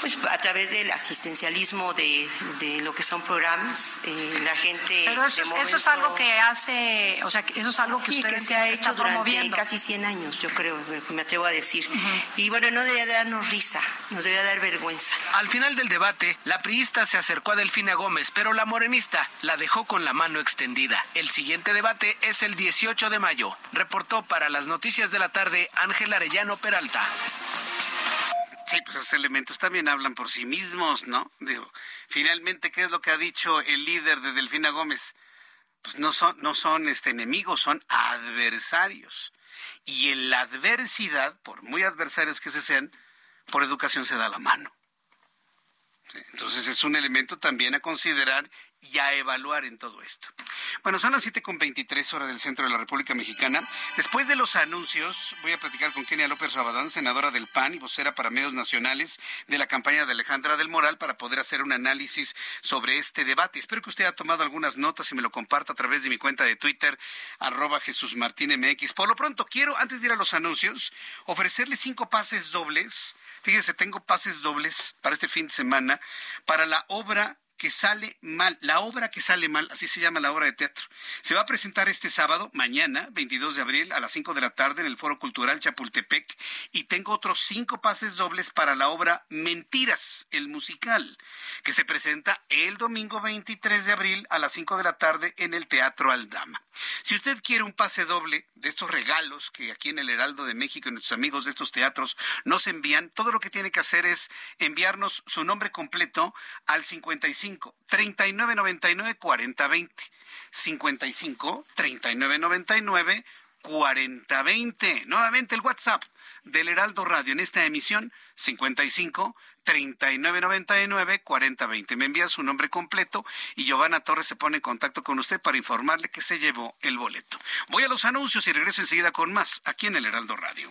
Pues a través del asistencialismo de, de lo que son programas, eh, la gente. Pero eso, eso, es algo que hace, o sea, eso es algo que sí, que se ha hecho durante casi 100 años, yo creo, me atrevo a decir. Y bueno, no debería darnos risa, nos debería dar vergüenza. Al final del debate, la priista se acercó a Delfina Gómez, pero la morenista la dejó con la mano extendida. El siguiente debate es el 18 de mayo. Reportó para las noticias de la tarde Ángel Arellano Peralta. Sí, pues esos elementos también hablan por sí mismos, ¿no? Digo, finalmente, ¿qué es lo que ha dicho el líder de Delfina Gómez? Pues no son, no son este, enemigos, son adversarios. Y en la adversidad, por muy adversarios que se sean, por educación se da la mano. Entonces es un elemento también a considerar y a evaluar en todo esto. Bueno, son las 7.23 horas del centro de la República Mexicana. Después de los anuncios, voy a platicar con Kenia López Rabadán, senadora del PAN y vocera para medios nacionales de la campaña de Alejandra del Moral, para poder hacer un análisis sobre este debate. Espero que usted haya tomado algunas notas y me lo comparta a través de mi cuenta de Twitter, arroba Jesús Martín MX. Por lo pronto, quiero, antes de ir a los anuncios, ofrecerle cinco pases dobles. Fíjese, tengo pases dobles para este fin de semana para la obra que sale mal, la obra que sale mal, así se llama la obra de teatro. Se va a presentar este sábado, mañana, 22 de abril, a las 5 de la tarde en el Foro Cultural Chapultepec y tengo otros cinco pases dobles para la obra Mentiras, el musical, que se presenta el domingo 23 de abril a las 5 de la tarde en el Teatro Aldama. Si usted quiere un pase doble de estos regalos que aquí en el Heraldo de México y nuestros amigos de estos teatros nos envían, todo lo que tiene que hacer es enviarnos su nombre completo al 55 3999 4020. 55 3999 4020. Nuevamente el WhatsApp del Heraldo Radio en esta emisión 55 3999 4020. Me envía su nombre completo y Giovanna Torres se pone en contacto con usted para informarle que se llevó el boleto. Voy a los anuncios y regreso enseguida con más aquí en el Heraldo Radio.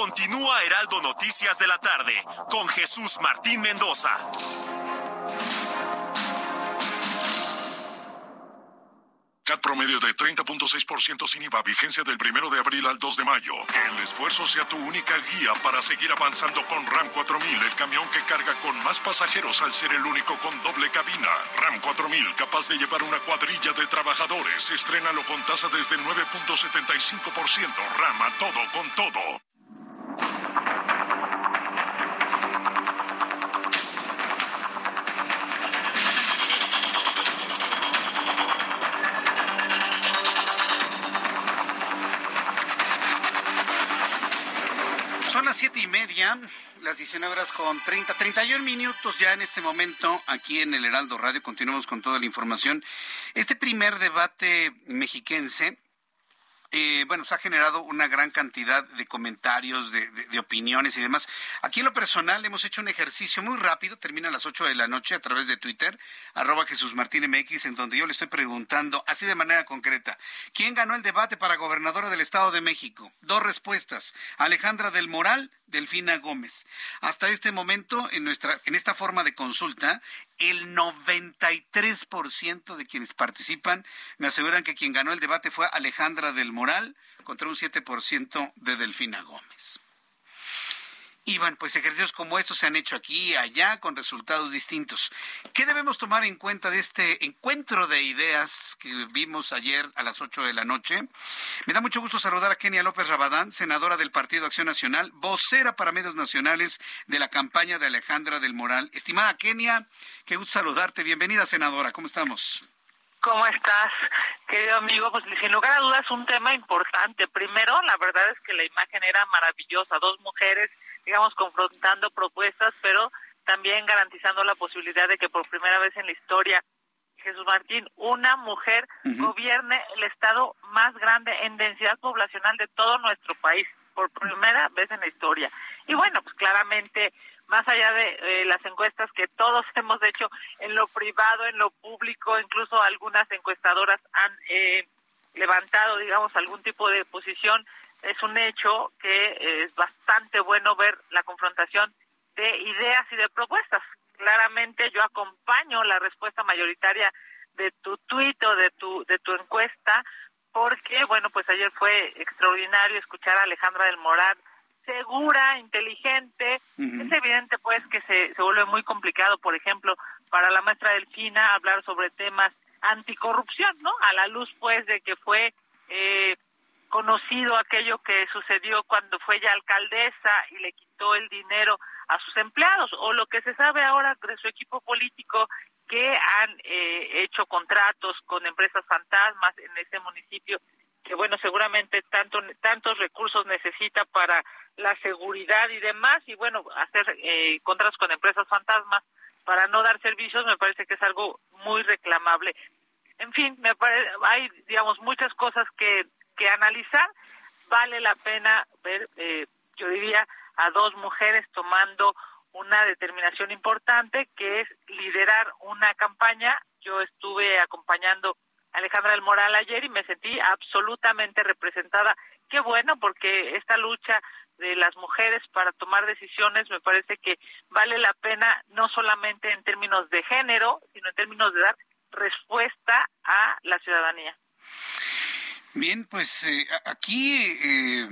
Continúa Heraldo Noticias de la tarde con Jesús Martín Mendoza. CAT promedio de 30.6% sin IVA, vigencia del 1 de abril al 2 de mayo. Que el esfuerzo sea tu única guía para seguir avanzando con RAM 4000, el camión que carga con más pasajeros al ser el único con doble cabina. RAM 4000, capaz de llevar una cuadrilla de trabajadores. Estrénalo con tasa desde 9.75%. RAM a todo con todo. Las 19 horas con 30, 31 minutos ya en este momento aquí en el Heraldo Radio. Continuamos con toda la información. Este primer debate mexiquense eh, bueno, se ha generado una gran cantidad de comentarios, de, opiniones y demás. Aquí en lo personal hemos hecho un ejercicio muy rápido, termina a las 8 de la noche a través de Twitter, arroba Jesús Martín MX, en donde yo le estoy preguntando, así de manera concreta, ¿quién ganó el debate para gobernadora del Estado de México? Dos respuestas, Alejandra del Moral, Delfina Gómez. Hasta este momento, en, nuestra, en esta forma de consulta, el 93% de quienes participan me aseguran que quien ganó el debate fue Alejandra del Moral contra un 7% de Delfina Gómez. Y pues ejercicios como estos se han hecho aquí y allá con resultados distintos. ¿Qué debemos tomar en cuenta de este encuentro de ideas que vimos ayer a las 8 de la noche? Me da mucho gusto saludar a Kenia López Rabadán, senadora del Partido Acción Nacional, vocera para medios nacionales de la campaña de Alejandra del Moral. Estimada Kenia, qué gusto saludarte. Bienvenida, senadora. ¿Cómo estamos? ¿Cómo estás, querido amigo? Pues sin lugar a dudas un tema importante. Primero, la verdad es que la imagen era maravillosa. Dos mujeres digamos, confrontando propuestas, pero también garantizando la posibilidad de que por primera vez en la historia, Jesús Martín, una mujer gobierne el estado más grande en densidad poblacional de todo nuestro país, por primera vez en la historia. Y bueno, pues claramente, más allá de eh, las encuestas que todos hemos hecho en lo privado, en lo público, incluso algunas encuestadoras han eh, levantado, digamos, algún tipo de posición es un hecho que es bastante bueno ver la confrontación de ideas y de propuestas. Claramente yo acompaño la respuesta mayoritaria de tu tuit o de tu, de tu encuesta, porque, bueno, pues ayer fue extraordinario escuchar a Alejandra del Moral segura, inteligente. Es evidente, pues, que se, se vuelve muy complicado, por ejemplo, para la maestra Delfina hablar sobre temas anticorrupción, ¿no? A la luz, pues, de que fue eh, conocido aquello que sucedió cuando fue ya alcaldesa y le quitó el dinero a sus empleados, o lo que se sabe ahora de su equipo político que han eh, hecho contratos con empresas fantasmas en ese municipio que bueno seguramente tanto tantos recursos necesita para la seguridad y demás y bueno hacer eh, contratos con empresas fantasmas para no dar servicios me parece que es algo muy reclamable. En fin me parece, hay digamos muchas cosas que que analizar. Vale la pena ver, eh, yo diría, a dos mujeres tomando una determinación importante que es liderar una campaña. Yo estuve acompañando a Alejandra del Moral ayer y me sentí absolutamente representada. Qué bueno, porque esta lucha de las mujeres para tomar decisiones me parece que vale la pena no solamente en términos de género, sino en términos de dar respuesta a la ciudadanía. Bien, pues eh, aquí eh,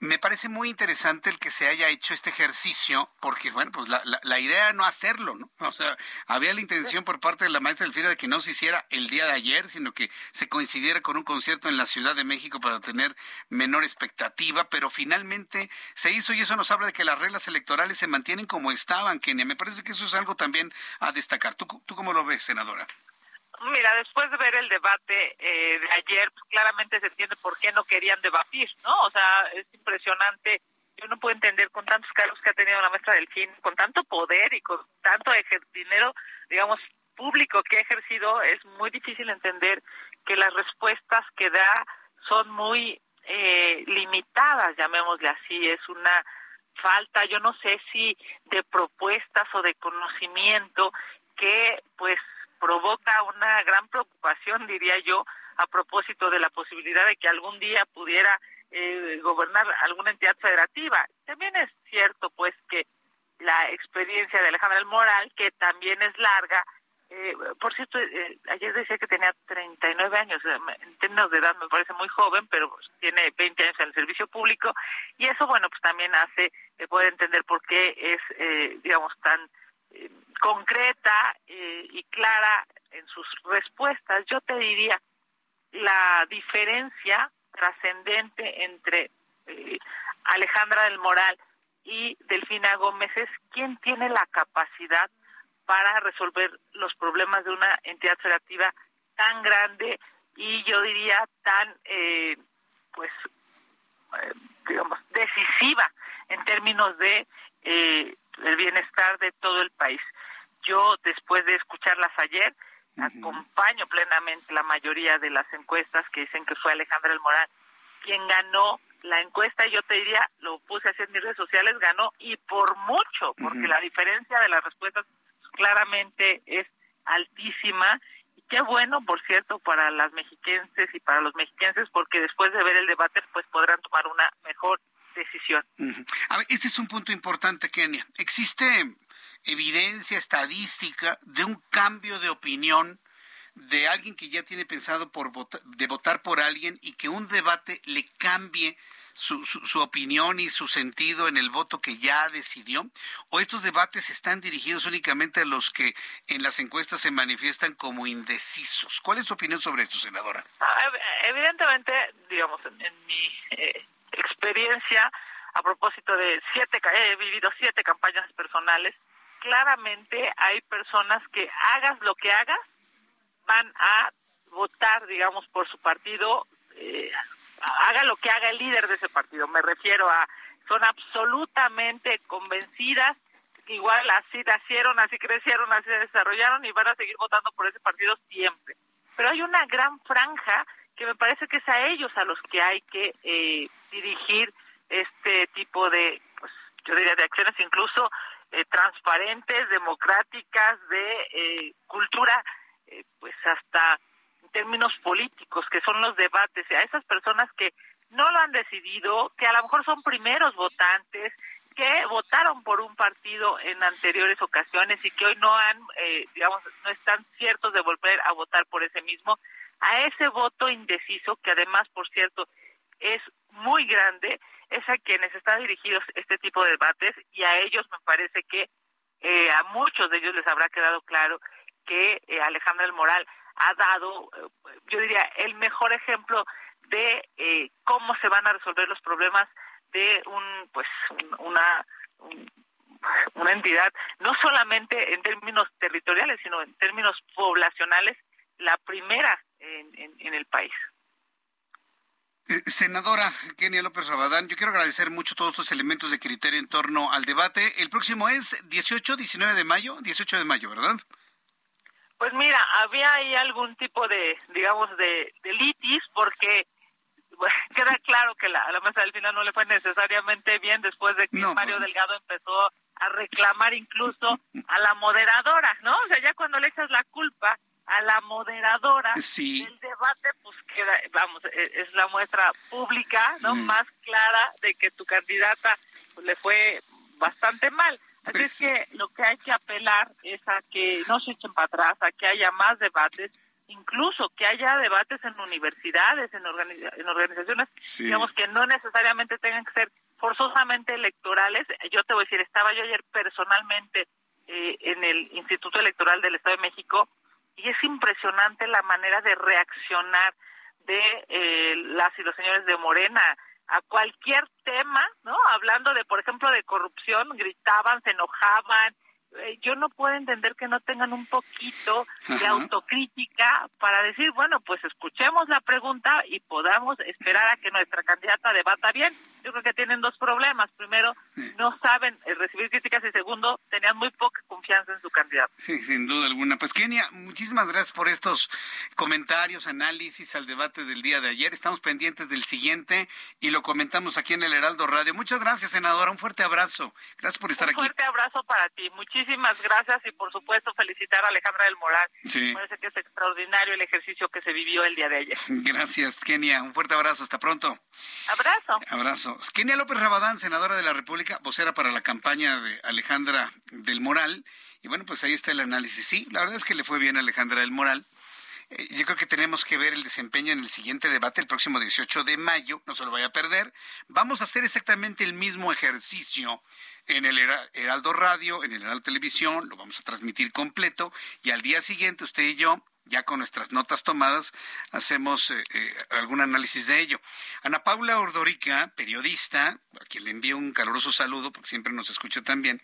me parece muy interesante el que se haya hecho este ejercicio, porque, bueno, pues la, la, idea era no hacerlo, ¿no? O sea, había la intención por parte de la maestra Elfira de que no se hiciera el día de ayer, sino que se coincidiera con un concierto en la Ciudad de México para tener menor expectativa, pero finalmente se hizo y eso nos habla de que las reglas electorales se mantienen como estaban, Kenia. Me parece que eso es algo también a destacar. ¿Tú, tú cómo lo ves, senadora? Mira, después de ver el debate eh, de ayer, pues claramente se entiende por qué no querían debatir, ¿no? O sea, es impresionante. Yo no puedo entender con tantos cargos que ha tenido la maestra del fin, con tanto poder y con tanto dinero, digamos, público que ha ejercido, es muy difícil entender que las respuestas que da son muy eh, limitadas, llamémosle así. Es una falta, yo no sé si de propuestas o de conocimiento que, pues, provoca una gran preocupación, diría yo, a propósito de la posibilidad de que algún día pudiera eh, gobernar alguna entidad federativa. También es cierto, pues, que la experiencia de Alejandra el Moral, que también es larga, eh, por cierto, eh, ayer decía que tenía 39 años, en términos de edad me parece muy joven, pero tiene 20 años en el servicio público, y eso, bueno, pues también hace poder entender por qué es, digamos, tan concreta eh, y clara en sus respuestas. Yo te diría, la diferencia trascendente entre eh, Alejandra del Moral y Delfina Gómez es quién tiene la capacidad para resolver los problemas de una entidad federativa tan grande y yo diría tan eh, pues digamos decisiva en términos de el bienestar de todo el país. Yo, después de escucharlas ayer, acompaño plenamente la mayoría de las encuestas que dicen que fue Alejandra El Moral quien ganó la encuesta, yo te diría, lo puse así en mis redes sociales, ganó y por mucho, porque la diferencia de las respuestas claramente es altísima. Y qué bueno, por cierto, para las mexiquenses y para los mexiquenses, porque después de ver el debate, pues podrán tomar una mejor decisión. A ver, este es un punto importante, Kenia. ¿Existe evidencia estadística de un cambio de opinión de alguien que ya tiene pensado por de votar por alguien y que un debate le cambie su, su, opinión y su sentido en el voto que ya decidió? ¿O estos debates están dirigidos únicamente a los que en las encuestas se manifiestan como indecisos? ¿Cuál es tu opinión sobre esto, senadora? Ah, evidentemente, digamos, en, mi eh, experiencia, a propósito de siete, he vivido siete campañas personales, claramente hay personas que hagas lo que hagas, van a votar, digamos, por su partido, eh, haga lo que haga el líder de ese partido. Me refiero a, son absolutamente convencidas, igual así nacieron, así crecieron, así se desarrollaron y van a seguir votando por ese partido siempre. Pero hay una gran franja que me parece que es a ellos a los que hay que eh, dirigir este tipo de, pues, yo diría, de acciones incluso eh, transparentes, democráticas, de eh, cultura, eh, pues hasta en términos políticos, que son los debates, a esas personas que no lo han decidido, que a lo mejor son primeros votantes, que votaron por un partido en anteriores ocasiones y que hoy no han, digamos, no están ciertos de volver a votar por ese mismo, a ese voto indeciso, que además, por cierto, es muy grande, es a quienes están dirigidos este tipo de debates y a ellos me parece que eh, a muchos de ellos les habrá quedado claro que eh, Alejandra del Moral ha dado, eh, yo diría, el mejor ejemplo de eh, cómo se van a resolver los problemas de un, pues, una, una entidad, no solamente en términos territoriales, sino en términos poblacionales, la primera en, en, en el país. Eh, senadora Kenia López Rabadán, yo quiero agradecer mucho todos estos elementos de criterio en torno al debate. El próximo es 18, 19 de mayo, 18 de mayo, ¿verdad? Pues mira, había ahí algún tipo de, digamos, de, de litis, porque queda claro que la, a la mesa del final no le fue necesariamente bien después de que Mario pues Delgado empezó a reclamar incluso a la moderadora, ¿no? O sea, ya cuando le echas la culpa a la moderadora del debate, pues queda, vamos, e, es la muestra pública, ¿no? Más clara de que tu candidata pues, le fue bastante mal. Así es pues que lo que hay que apelar es a que no se echen para atrás, a que haya más debates, incluso que haya debates en universidades, en, en organizaciones, digamos que no necesariamente tengan que ser forzosamente electorales. Yo te voy a decir, estaba yo ayer personalmente eh, en el Instituto Electoral del Estado de México y es impresionante la manera de reaccionar de eh, las y los señores de Morena a cualquier tema, ¿no? Hablando de, por ejemplo, de corrupción, gritaban, se enojaban, eh, yo no puedo entender que no tengan un poquito de autocrítica para decir, bueno, pues escuchemos la pregunta y podamos esperar a que nuestra candidata debata bien. Yo creo que tienen dos problemas. Primero, no saben eh, recibir críticas y segundo, tenían muy poca confianza en su candidato. Sí, sin duda alguna. Pues Kenia, muchísimas gracias por estos comentarios, análisis al debate del día de ayer. Estamos pendientes del siguiente y lo comentamos aquí en el Heraldo Radio. Muchas gracias, senadora. Un fuerte abrazo. Gracias por estar aquí. Un fuerte abrazo para ti. Muchísimas muchísimas gracias y por supuesto felicitar a Alejandra del Moral. Me parece que es extraordinario el ejercicio que se vivió el día de ayer. Gracias, Kenia. Un fuerte abrazo. Hasta pronto. Abrazo. Abrazo. Kenia López Rabadán, senadora de la República, vocera para la campaña de Alejandra del Moral. Y bueno, pues ahí está el análisis. Sí, la verdad es que le fue bien a Alejandra del Moral. Eh, yo creo que tenemos que ver el desempeño en el siguiente debate, el próximo 18 de mayo, no se lo vaya a perder. Vamos a hacer exactamente el mismo ejercicio en el Heraldo Radio, en el Heraldo Televisión, lo vamos a transmitir completo y al día siguiente usted y yo ya con nuestras notas tomadas, hacemos eh, eh, algún análisis de ello. Ana Paula Ordorica, periodista, a quien le envío un caluroso saludo, porque siempre nos escucha también,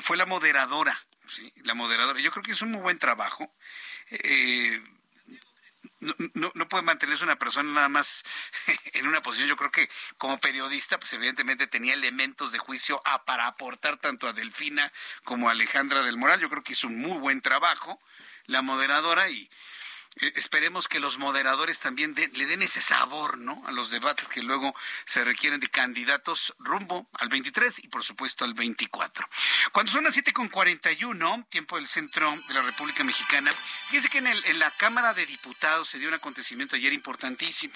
fue la moderadora, ¿sí? La moderadora. Yo creo que es un muy buen trabajo no, no, puede mantenerse una persona nada más en una posición. Yo creo que como periodista, pues evidentemente tenía elementos de juicio a, para aportar tanto a Delfina como a Alejandra del Moral. Yo creo que hizo un muy buen trabajo la moderadora y esperemos que los moderadores también le den ese sabor, ¿no? A los debates que luego se requieren de candidatos rumbo al 23 y por supuesto al 24. Cuando son las 7.41, tiempo del centro de la República Mexicana, fíjese que en, en la Cámara de Diputados se dio un acontecimiento ayer importantísimo.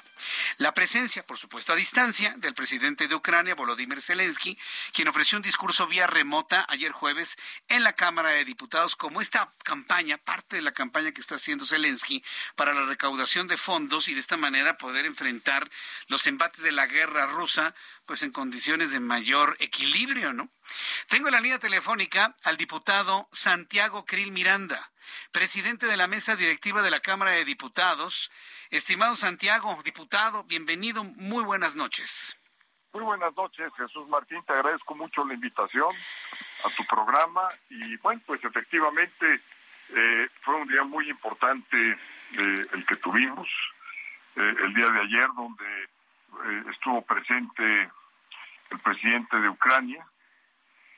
La presencia, por supuesto, a distancia del presidente de Ucrania, Volodymyr Zelensky, quien ofreció un discurso vía remota ayer jueves en la Cámara de Diputados como esta campaña, parte de la campaña que está haciendo Zelensky para la recaudación de fondos y de esta manera poder enfrentar los embates de la guerra rusa pues en condiciones de mayor equilibrio, ¿no? Tengo en la línea telefónica al diputado Santiago Krill Miranda, presidente de la mesa directiva de la Cámara de Diputados. Estimado Santiago, diputado, bienvenido, muy buenas noches. Muy buenas noches, Jesús Martín, te agradezco mucho la invitación a tu programa y bueno, pues efectivamente eh, fue un día muy importante eh, el que tuvimos, eh, el día de ayer donde estuvo presente el presidente de Ucrania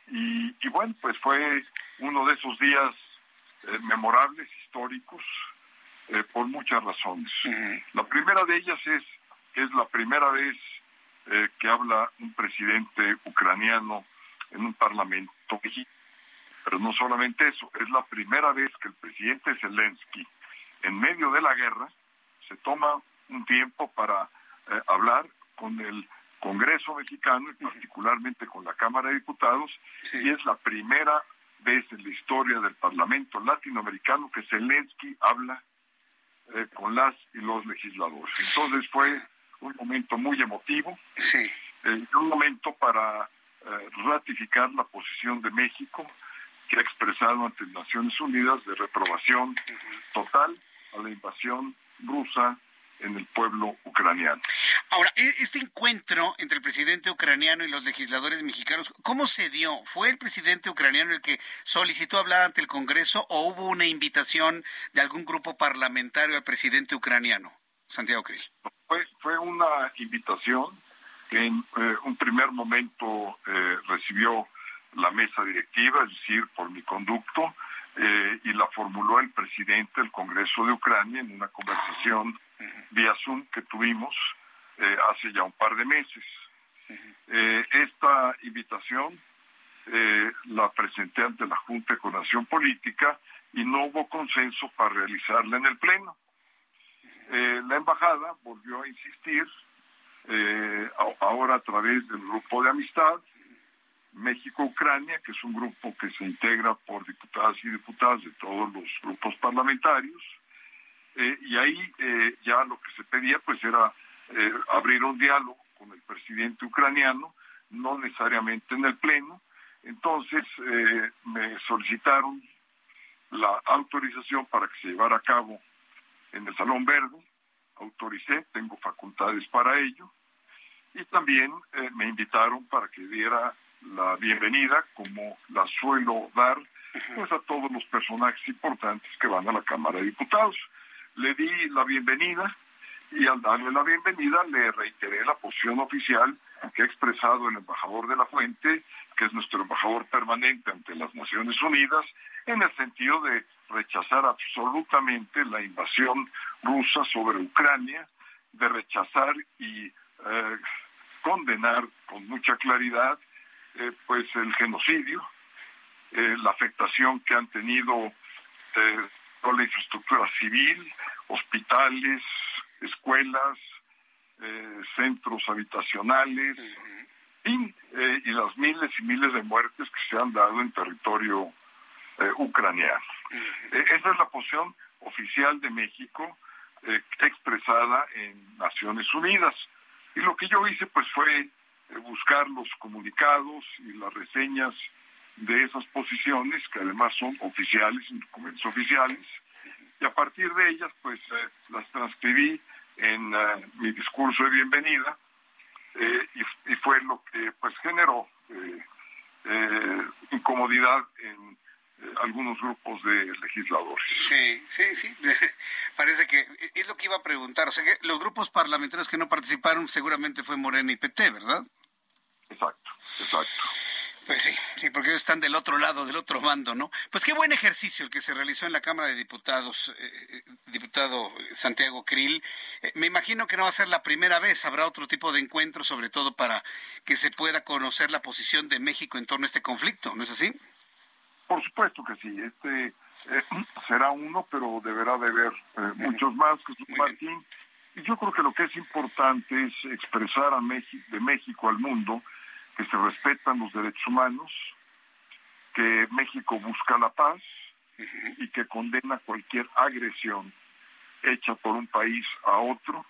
y, y, bueno, pues fue uno de esos días memorables, históricos, por muchas razones. La primera de ellas es que es la primera vez eh, que habla un presidente ucraniano en un parlamento Pero no solamente eso, es la primera vez que el presidente Zelensky, en medio de la guerra, se toma un tiempo para eh, hablar con el Congreso mexicano y particularmente con la Cámara de Diputados, y es la primera vez en la historia del Parlamento latinoamericano que Zelensky habla eh, con las y los legisladores. Entonces fue un momento muy emotivo, sí. Eh, un momento para ratificar la posición de México que ha expresado ante Naciones Unidas de reprobación total a la invasión rusa en el pueblo ucraniano. Ahora, e-, este encuentro entre el presidente ucraniano y los legisladores mexicanos, ¿cómo se dio? ¿Fue el presidente ucraniano el que solicitó hablar ante el Congreso o hubo una invitación de algún grupo parlamentario al presidente ucraniano? Santiago Krill. Fue, fue una invitación que en eh, un primer momento eh, recibió la mesa directiva, es decir, por mi conducto, eh, y la formuló el presidente del Congreso de Ucrania en una conversación vía Zoom que tuvimos hace ya un par de meses. esta invitación la presenté ante la Junta de Coordinación Política y no hubo consenso para realizarla en el Pleno. Eh, la embajada volvió a insistir, eh, ahora a través del grupo de amistad, México-Ucrania, que es un grupo que se integra por diputadas y diputados de todos los grupos parlamentarios, eh, y ahí ya lo que se pedía pues era abrir un diálogo con el presidente ucraniano, no necesariamente en el Pleno. Entonces me solicitaron la autorización para que se llevara a cabo en el Salón Verde, autoricé, tengo facultades para ello, y también eh, me invitaron para que diera la bienvenida, como la suelo dar, pues a todos los personajes importantes que van a la Cámara de Diputados. Le di la bienvenida y al darle la bienvenida le reiteré la posición oficial que ha expresado el embajador de la Fuente, que es nuestro embajador permanente ante las Naciones Unidas, en el sentido de rechazar absolutamente la invasión rusa sobre Ucrania, de rechazar y eh, condenar con mucha claridad eh, pues el genocidio, eh, la afectación que han tenido toda la infraestructura civil, hospitales, escuelas, centros habitacionales, y, y las miles y miles de muertes que se han dado en territorio ucraniano. Esa es la posición oficial de México eh, expresada en Naciones Unidas. Y lo que yo hice pues fue eh, buscar los comunicados y las reseñas de esas posiciones, que además son oficiales, documentos oficiales, y a partir de ellas pues eh, las transcribí en mi discurso de bienvenida y, fue lo que pues generó incomodidad en algunos grupos de legisladores. Sí, sí, sí. Parece que es lo que iba a preguntar. O sea que los grupos parlamentarios que no participaron seguramente fue Morena y PT, ¿verdad? Exacto, exacto. Pues sí, sí, porque ellos están del otro lado, del otro bando, ¿no? Pues qué buen ejercicio el que se realizó en la Cámara de Diputados, eh, eh, diputado Santiago Krill. Eh, me imagino que no va a ser la primera vez, habrá otro tipo de encuentro, sobre todo para que se pueda conocer la posición de México en torno a este conflicto, ¿no es así? Por supuesto que sí, este será uno, pero deberá de haber muchos más, Jesús Martín. Y yo creo que lo que es importante es expresar a México, de México al mundo que se respetan los derechos humanos, que México busca la paz y que condena cualquier agresión hecha por un país a otro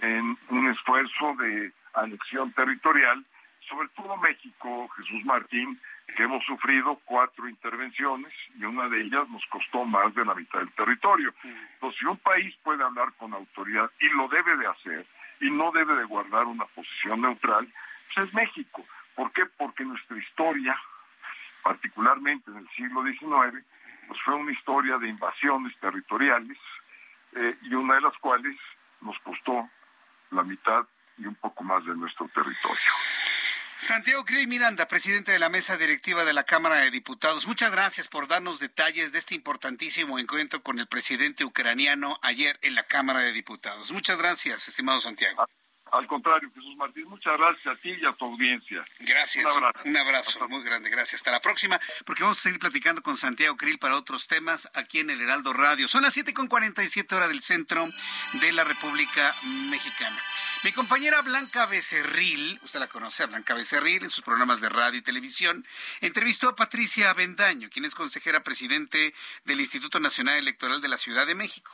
en un esfuerzo de anexión territorial, sobre todo México, Jesús Martín, que hemos sufrido cuatro intervenciones y una de ellas nos costó más de la mitad del territorio. Entonces, si un país puede hablar con autoridad y lo debe de hacer y no debe de guardar una posición neutral, pues es México. ¿Por qué? Porque nuestra historia, particularmente en el siglo XIX, pues fue una historia de invasiones territoriales eh, y una de las cuales nos costó la mitad y un poco más de nuestro territorio. Santiago Crey Miranda, presidente de la mesa directiva de la Cámara de Diputados, muchas gracias por darnos detalles de este importantísimo encuentro con el presidente ucraniano ayer en la Cámara de Diputados. Muchas gracias, estimado Santiago. Al contrario, Jesús Martín, muchas gracias a ti y a tu audiencia. Gracias. Un abrazo, muy grande. Gracias. Hasta la próxima, porque vamos a seguir platicando con Santiago Krill para otros temas aquí en el Heraldo Radio. Son las 7 con 47 horas del centro de la República Mexicana. Mi compañera Blanca Becerril, usted la conoce a Blanca Becerril en sus programas de radio y televisión, entrevistó a Patricia Avendaño, quien es consejera presidente del Instituto Nacional Electoral de la Ciudad de México.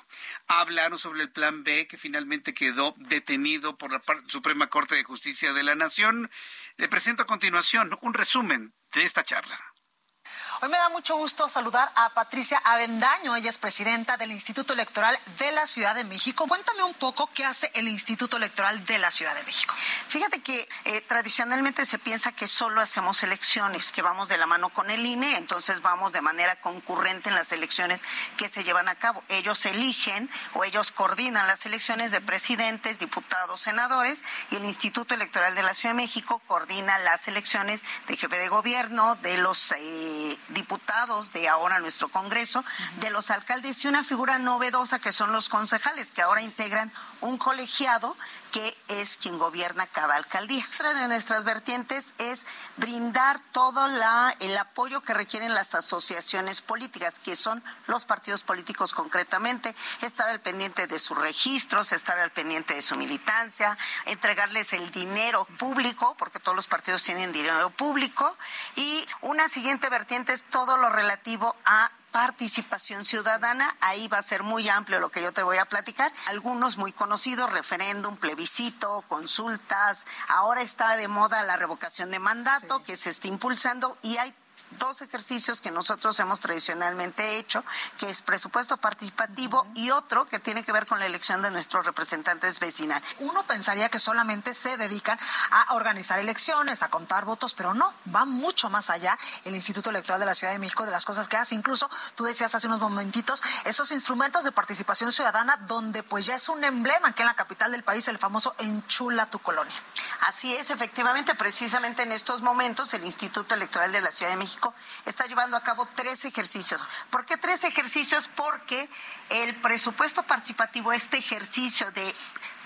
Hablaron sobre el plan B que finalmente quedó detenido por la Suprema Corte de Justicia de la Nación. Le presento a continuación un resumen de esta charla. Hoy me da mucho gusto saludar a Patricia Avendaño, ella es presidenta del Instituto Electoral de la Ciudad de México. Cuéntame un poco qué hace el Instituto Electoral de la Ciudad de México. Fíjate que eh, tradicionalmente se piensa que solo hacemos elecciones, que vamos de la mano con el INE, entonces vamos de manera concurrente en las elecciones que se llevan a cabo. Ellos eligen o ellos coordinan las elecciones de presidentes, diputados, senadores y el Instituto Electoral de la Ciudad de México coordina las elecciones de jefe de gobierno, de los eh, diputados de ahora nuestro Congreso, de los alcaldes y una figura novedosa que son los concejales, que ahora integran un colegiado que es quien gobierna cada alcaldía. Otra de nuestras vertientes es brindar todo la, el apoyo que requieren las asociaciones políticas, que son los partidos políticos concretamente, estar al pendiente de sus registros, estar al pendiente de su militancia, entregarles el dinero público, porque todos los partidos tienen dinero público, y una siguiente vertiente es todo lo relativo a participación ciudadana. Ahí va a ser muy amplio lo que yo te voy a platicar. Algunos muy conocidos, referéndum, plebiscito, consultas. Ahora está de moda la revocación de mandato que se está impulsando y hay dos ejercicios que nosotros hemos tradicionalmente hecho, que es presupuesto participativo y otro que tiene que ver con la elección de nuestros representantes vecinales. Uno pensaría que solamente se dedican a organizar elecciones, a contar votos, pero no, va mucho más allá el Instituto Electoral de la Ciudad de México de las cosas que hace. Incluso tú decías hace unos momentitos, esos instrumentos de participación ciudadana donde pues ya es un emblema que en la capital del país el famoso enchula tu colonia. Así es, efectivamente, precisamente en estos momentos el Instituto Electoral de la Ciudad de México está llevando a cabo tres ejercicios. ¿Por qué tres ejercicios? Porque el presupuesto participativo, este ejercicio de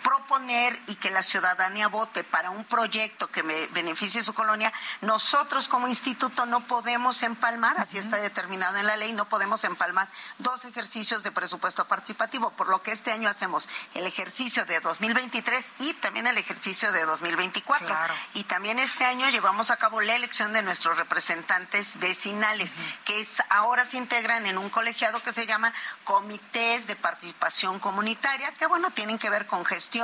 proponer y que la ciudadanía vote para un proyecto que me beneficie su colonia, nosotros como instituto no podemos empalmar, así está determinado en la ley, no podemos empalmar dos ejercicios de presupuesto participativo, por lo que este año hacemos el ejercicio de 2023 y también el ejercicio de 2024. Y también este año llevamos a cabo la elección de nuestros representantes vecinales, que es, ahora se integran en un colegiado que se llama Comités de Participación Comunitaria, que bueno, tienen que ver con gestión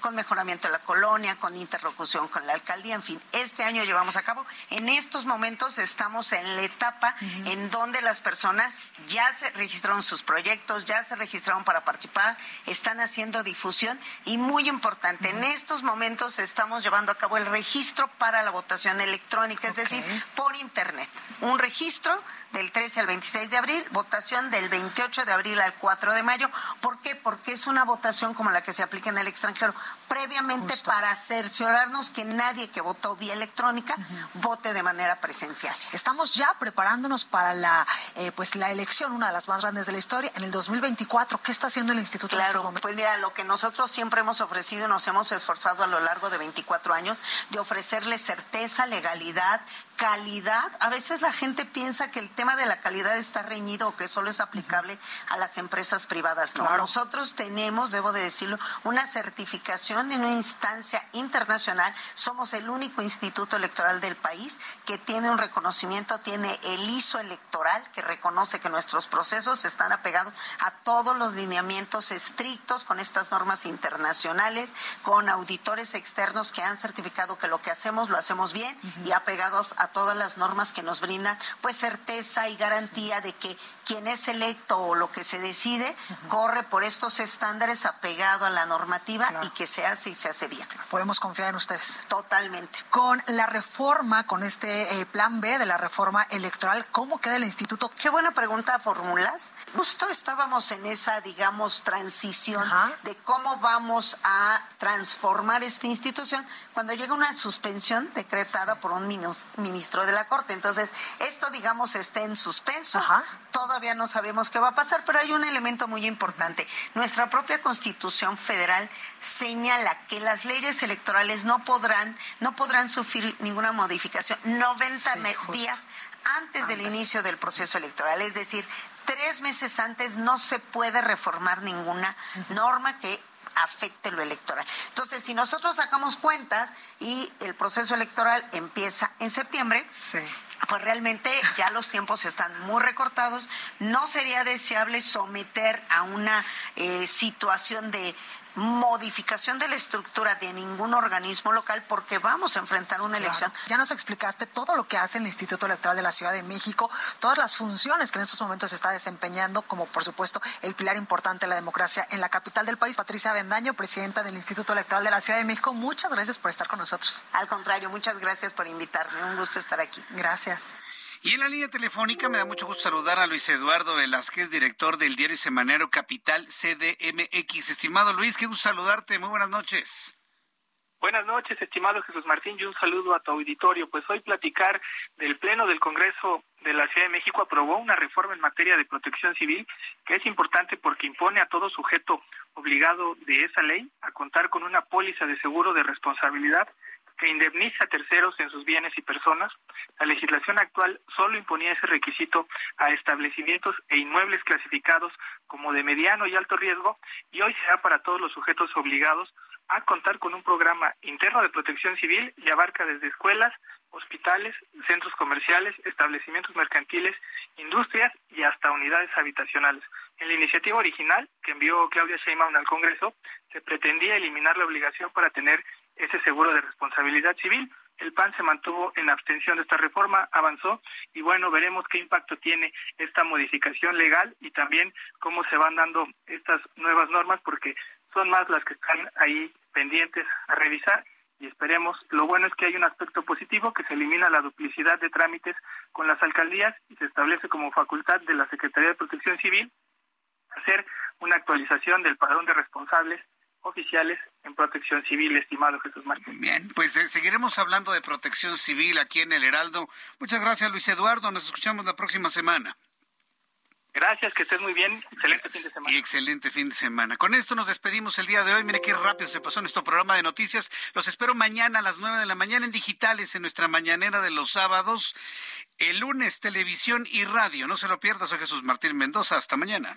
con mejoramiento de la colonia, con interlocución con la alcaldía, en fin, este año llevamos a cabo. En estos momentos estamos en la etapa en donde las personas ya se registraron sus proyectos, ya se registraron para participar, están haciendo difusión y muy importante, en estos momentos estamos llevando a cabo el registro para la votación electrónica, es decir, por internet. Un registro del 13 al 26 de abril, votación del 28 de abril al 4 de mayo. ¿Por qué? Porque es una votación como la que se aplica en el extranjero previamente para cerciorarnos que nadie que votó vía electrónica vote de manera presencial. Estamos ya preparándonos para la eh, pues la elección, una de las más grandes de la historia, en el 2024. ¿Qué está haciendo el Instituto claro, en Pues mira, lo que nosotros siempre hemos ofrecido y nos hemos esforzado a lo largo de 24 años de ofrecerle certeza, legalidad, calidad. A veces la gente piensa que el tema de la calidad está reñido o que solo es aplicable a las empresas privadas. No, nosotros tenemos, debo de decirlo, una certificación en una instancia internacional. Somos el único instituto electoral del país que tiene un reconocimiento, tiene el ISO electoral que reconoce que nuestros procesos están apegados a todos los lineamientos estrictos con estas normas internacionales, con auditores externos que han certificado que lo que hacemos lo hacemos bien y apegados a todas las normas que nos brindan pues certeza y garantía de que quien es electo o lo que se decide corre por estos estándares apegado a la normativa y que se hace y se hace bien. Podemos confiar en ustedes. Totalmente. Con la reforma, con este eh, plan B de la reforma electoral, ¿cómo queda el instituto? Qué buena pregunta formulas. Justo estábamos en esa, digamos, transición de cómo vamos a transformar esta institución cuando llega una suspensión decretada por un ministro de la Corte. Entonces, esto, digamos, está en suspenso. Todavía no sabemos qué va a pasar, pero hay un elemento muy importante. Nuestra propia Constitución Federal señala que las leyes electorales no podrán, no podrán sufrir ninguna modificación 90 días antes del inicio del proceso electoral. Es decir, tres meses antes no se puede reformar ninguna norma que afecte lo electoral. Entonces, si nosotros sacamos cuentas y el proceso electoral empieza en septiembre, pues realmente ya los tiempos están muy recortados. No sería deseable someter a una eh, situación de modificación de la estructura de ningún organismo local porque vamos a enfrentar una elección. Ya nos explicaste todo lo que hace el Instituto Electoral de la Ciudad de México, todas las funciones que en estos momentos está desempeñando, como por supuesto el pilar importante de la democracia en la capital del país. Patricia Bendaño, presidenta del Instituto Electoral de la Ciudad de México, muchas gracias por estar con nosotros. Al contrario, muchas gracias por invitarme. Un gusto estar aquí. Gracias. Y en la línea telefónica me da mucho gusto saludar a Luis Eduardo Velázquez, director del diario semanero Capital CDMX. Estimado Luis, qué gusto saludarte. Muy buenas noches. Buenas noches, estimado Jesús Martín, y un saludo a tu auditorio. Pues hoy platicar del Pleno del Congreso de la Ciudad de México aprobó una reforma en materia de protección civil que es importante porque impone a todo sujeto obligado de esa ley a contar con una póliza de seguro de responsabilidad que indemniza a terceros en sus bienes y personas. La legislación actual solo imponía ese requisito a establecimientos e inmuebles clasificados como de mediano y alto riesgo y hoy se da para todos los sujetos obligados a contar con un programa interno de protección civil y abarca desde escuelas, hospitales, centros comerciales, establecimientos mercantiles, industrias y hasta unidades habitacionales. En la iniciativa original que envió Claudia Sheinbaum al Congreso, se pretendía eliminar la obligación para tener ese seguro de responsabilidad civil. El PAN se mantuvo en abstención de esta reforma, avanzó y bueno, veremos qué impacto tiene esta modificación legal y también cómo se van dando estas nuevas normas porque son más las que están ahí pendientes a revisar y esperemos. Lo bueno es que hay un aspecto positivo que se elimina la duplicidad de trámites con las alcaldías y se establece como facultad de la Secretaría de Protección Civil hacer una actualización del padrón de responsables oficiales en protección civil, estimado Jesús Martín. Bien, pues eh, seguiremos hablando de protección civil aquí en el Heraldo. Muchas gracias, Luis Eduardo. Nos escuchamos la próxima semana. Gracias, que estés muy bien. Excelente fin de semana. Y excelente fin de semana. Con esto nos despedimos el día de hoy. Mire qué rápido se pasó nuestro programa de noticias. Los espero mañana a las nueve de la mañana en digitales en nuestra mañanera de los sábados. El lunes, televisión y radio. No se lo pierda. Soy Jesús Martín Mendoza. Hasta mañana.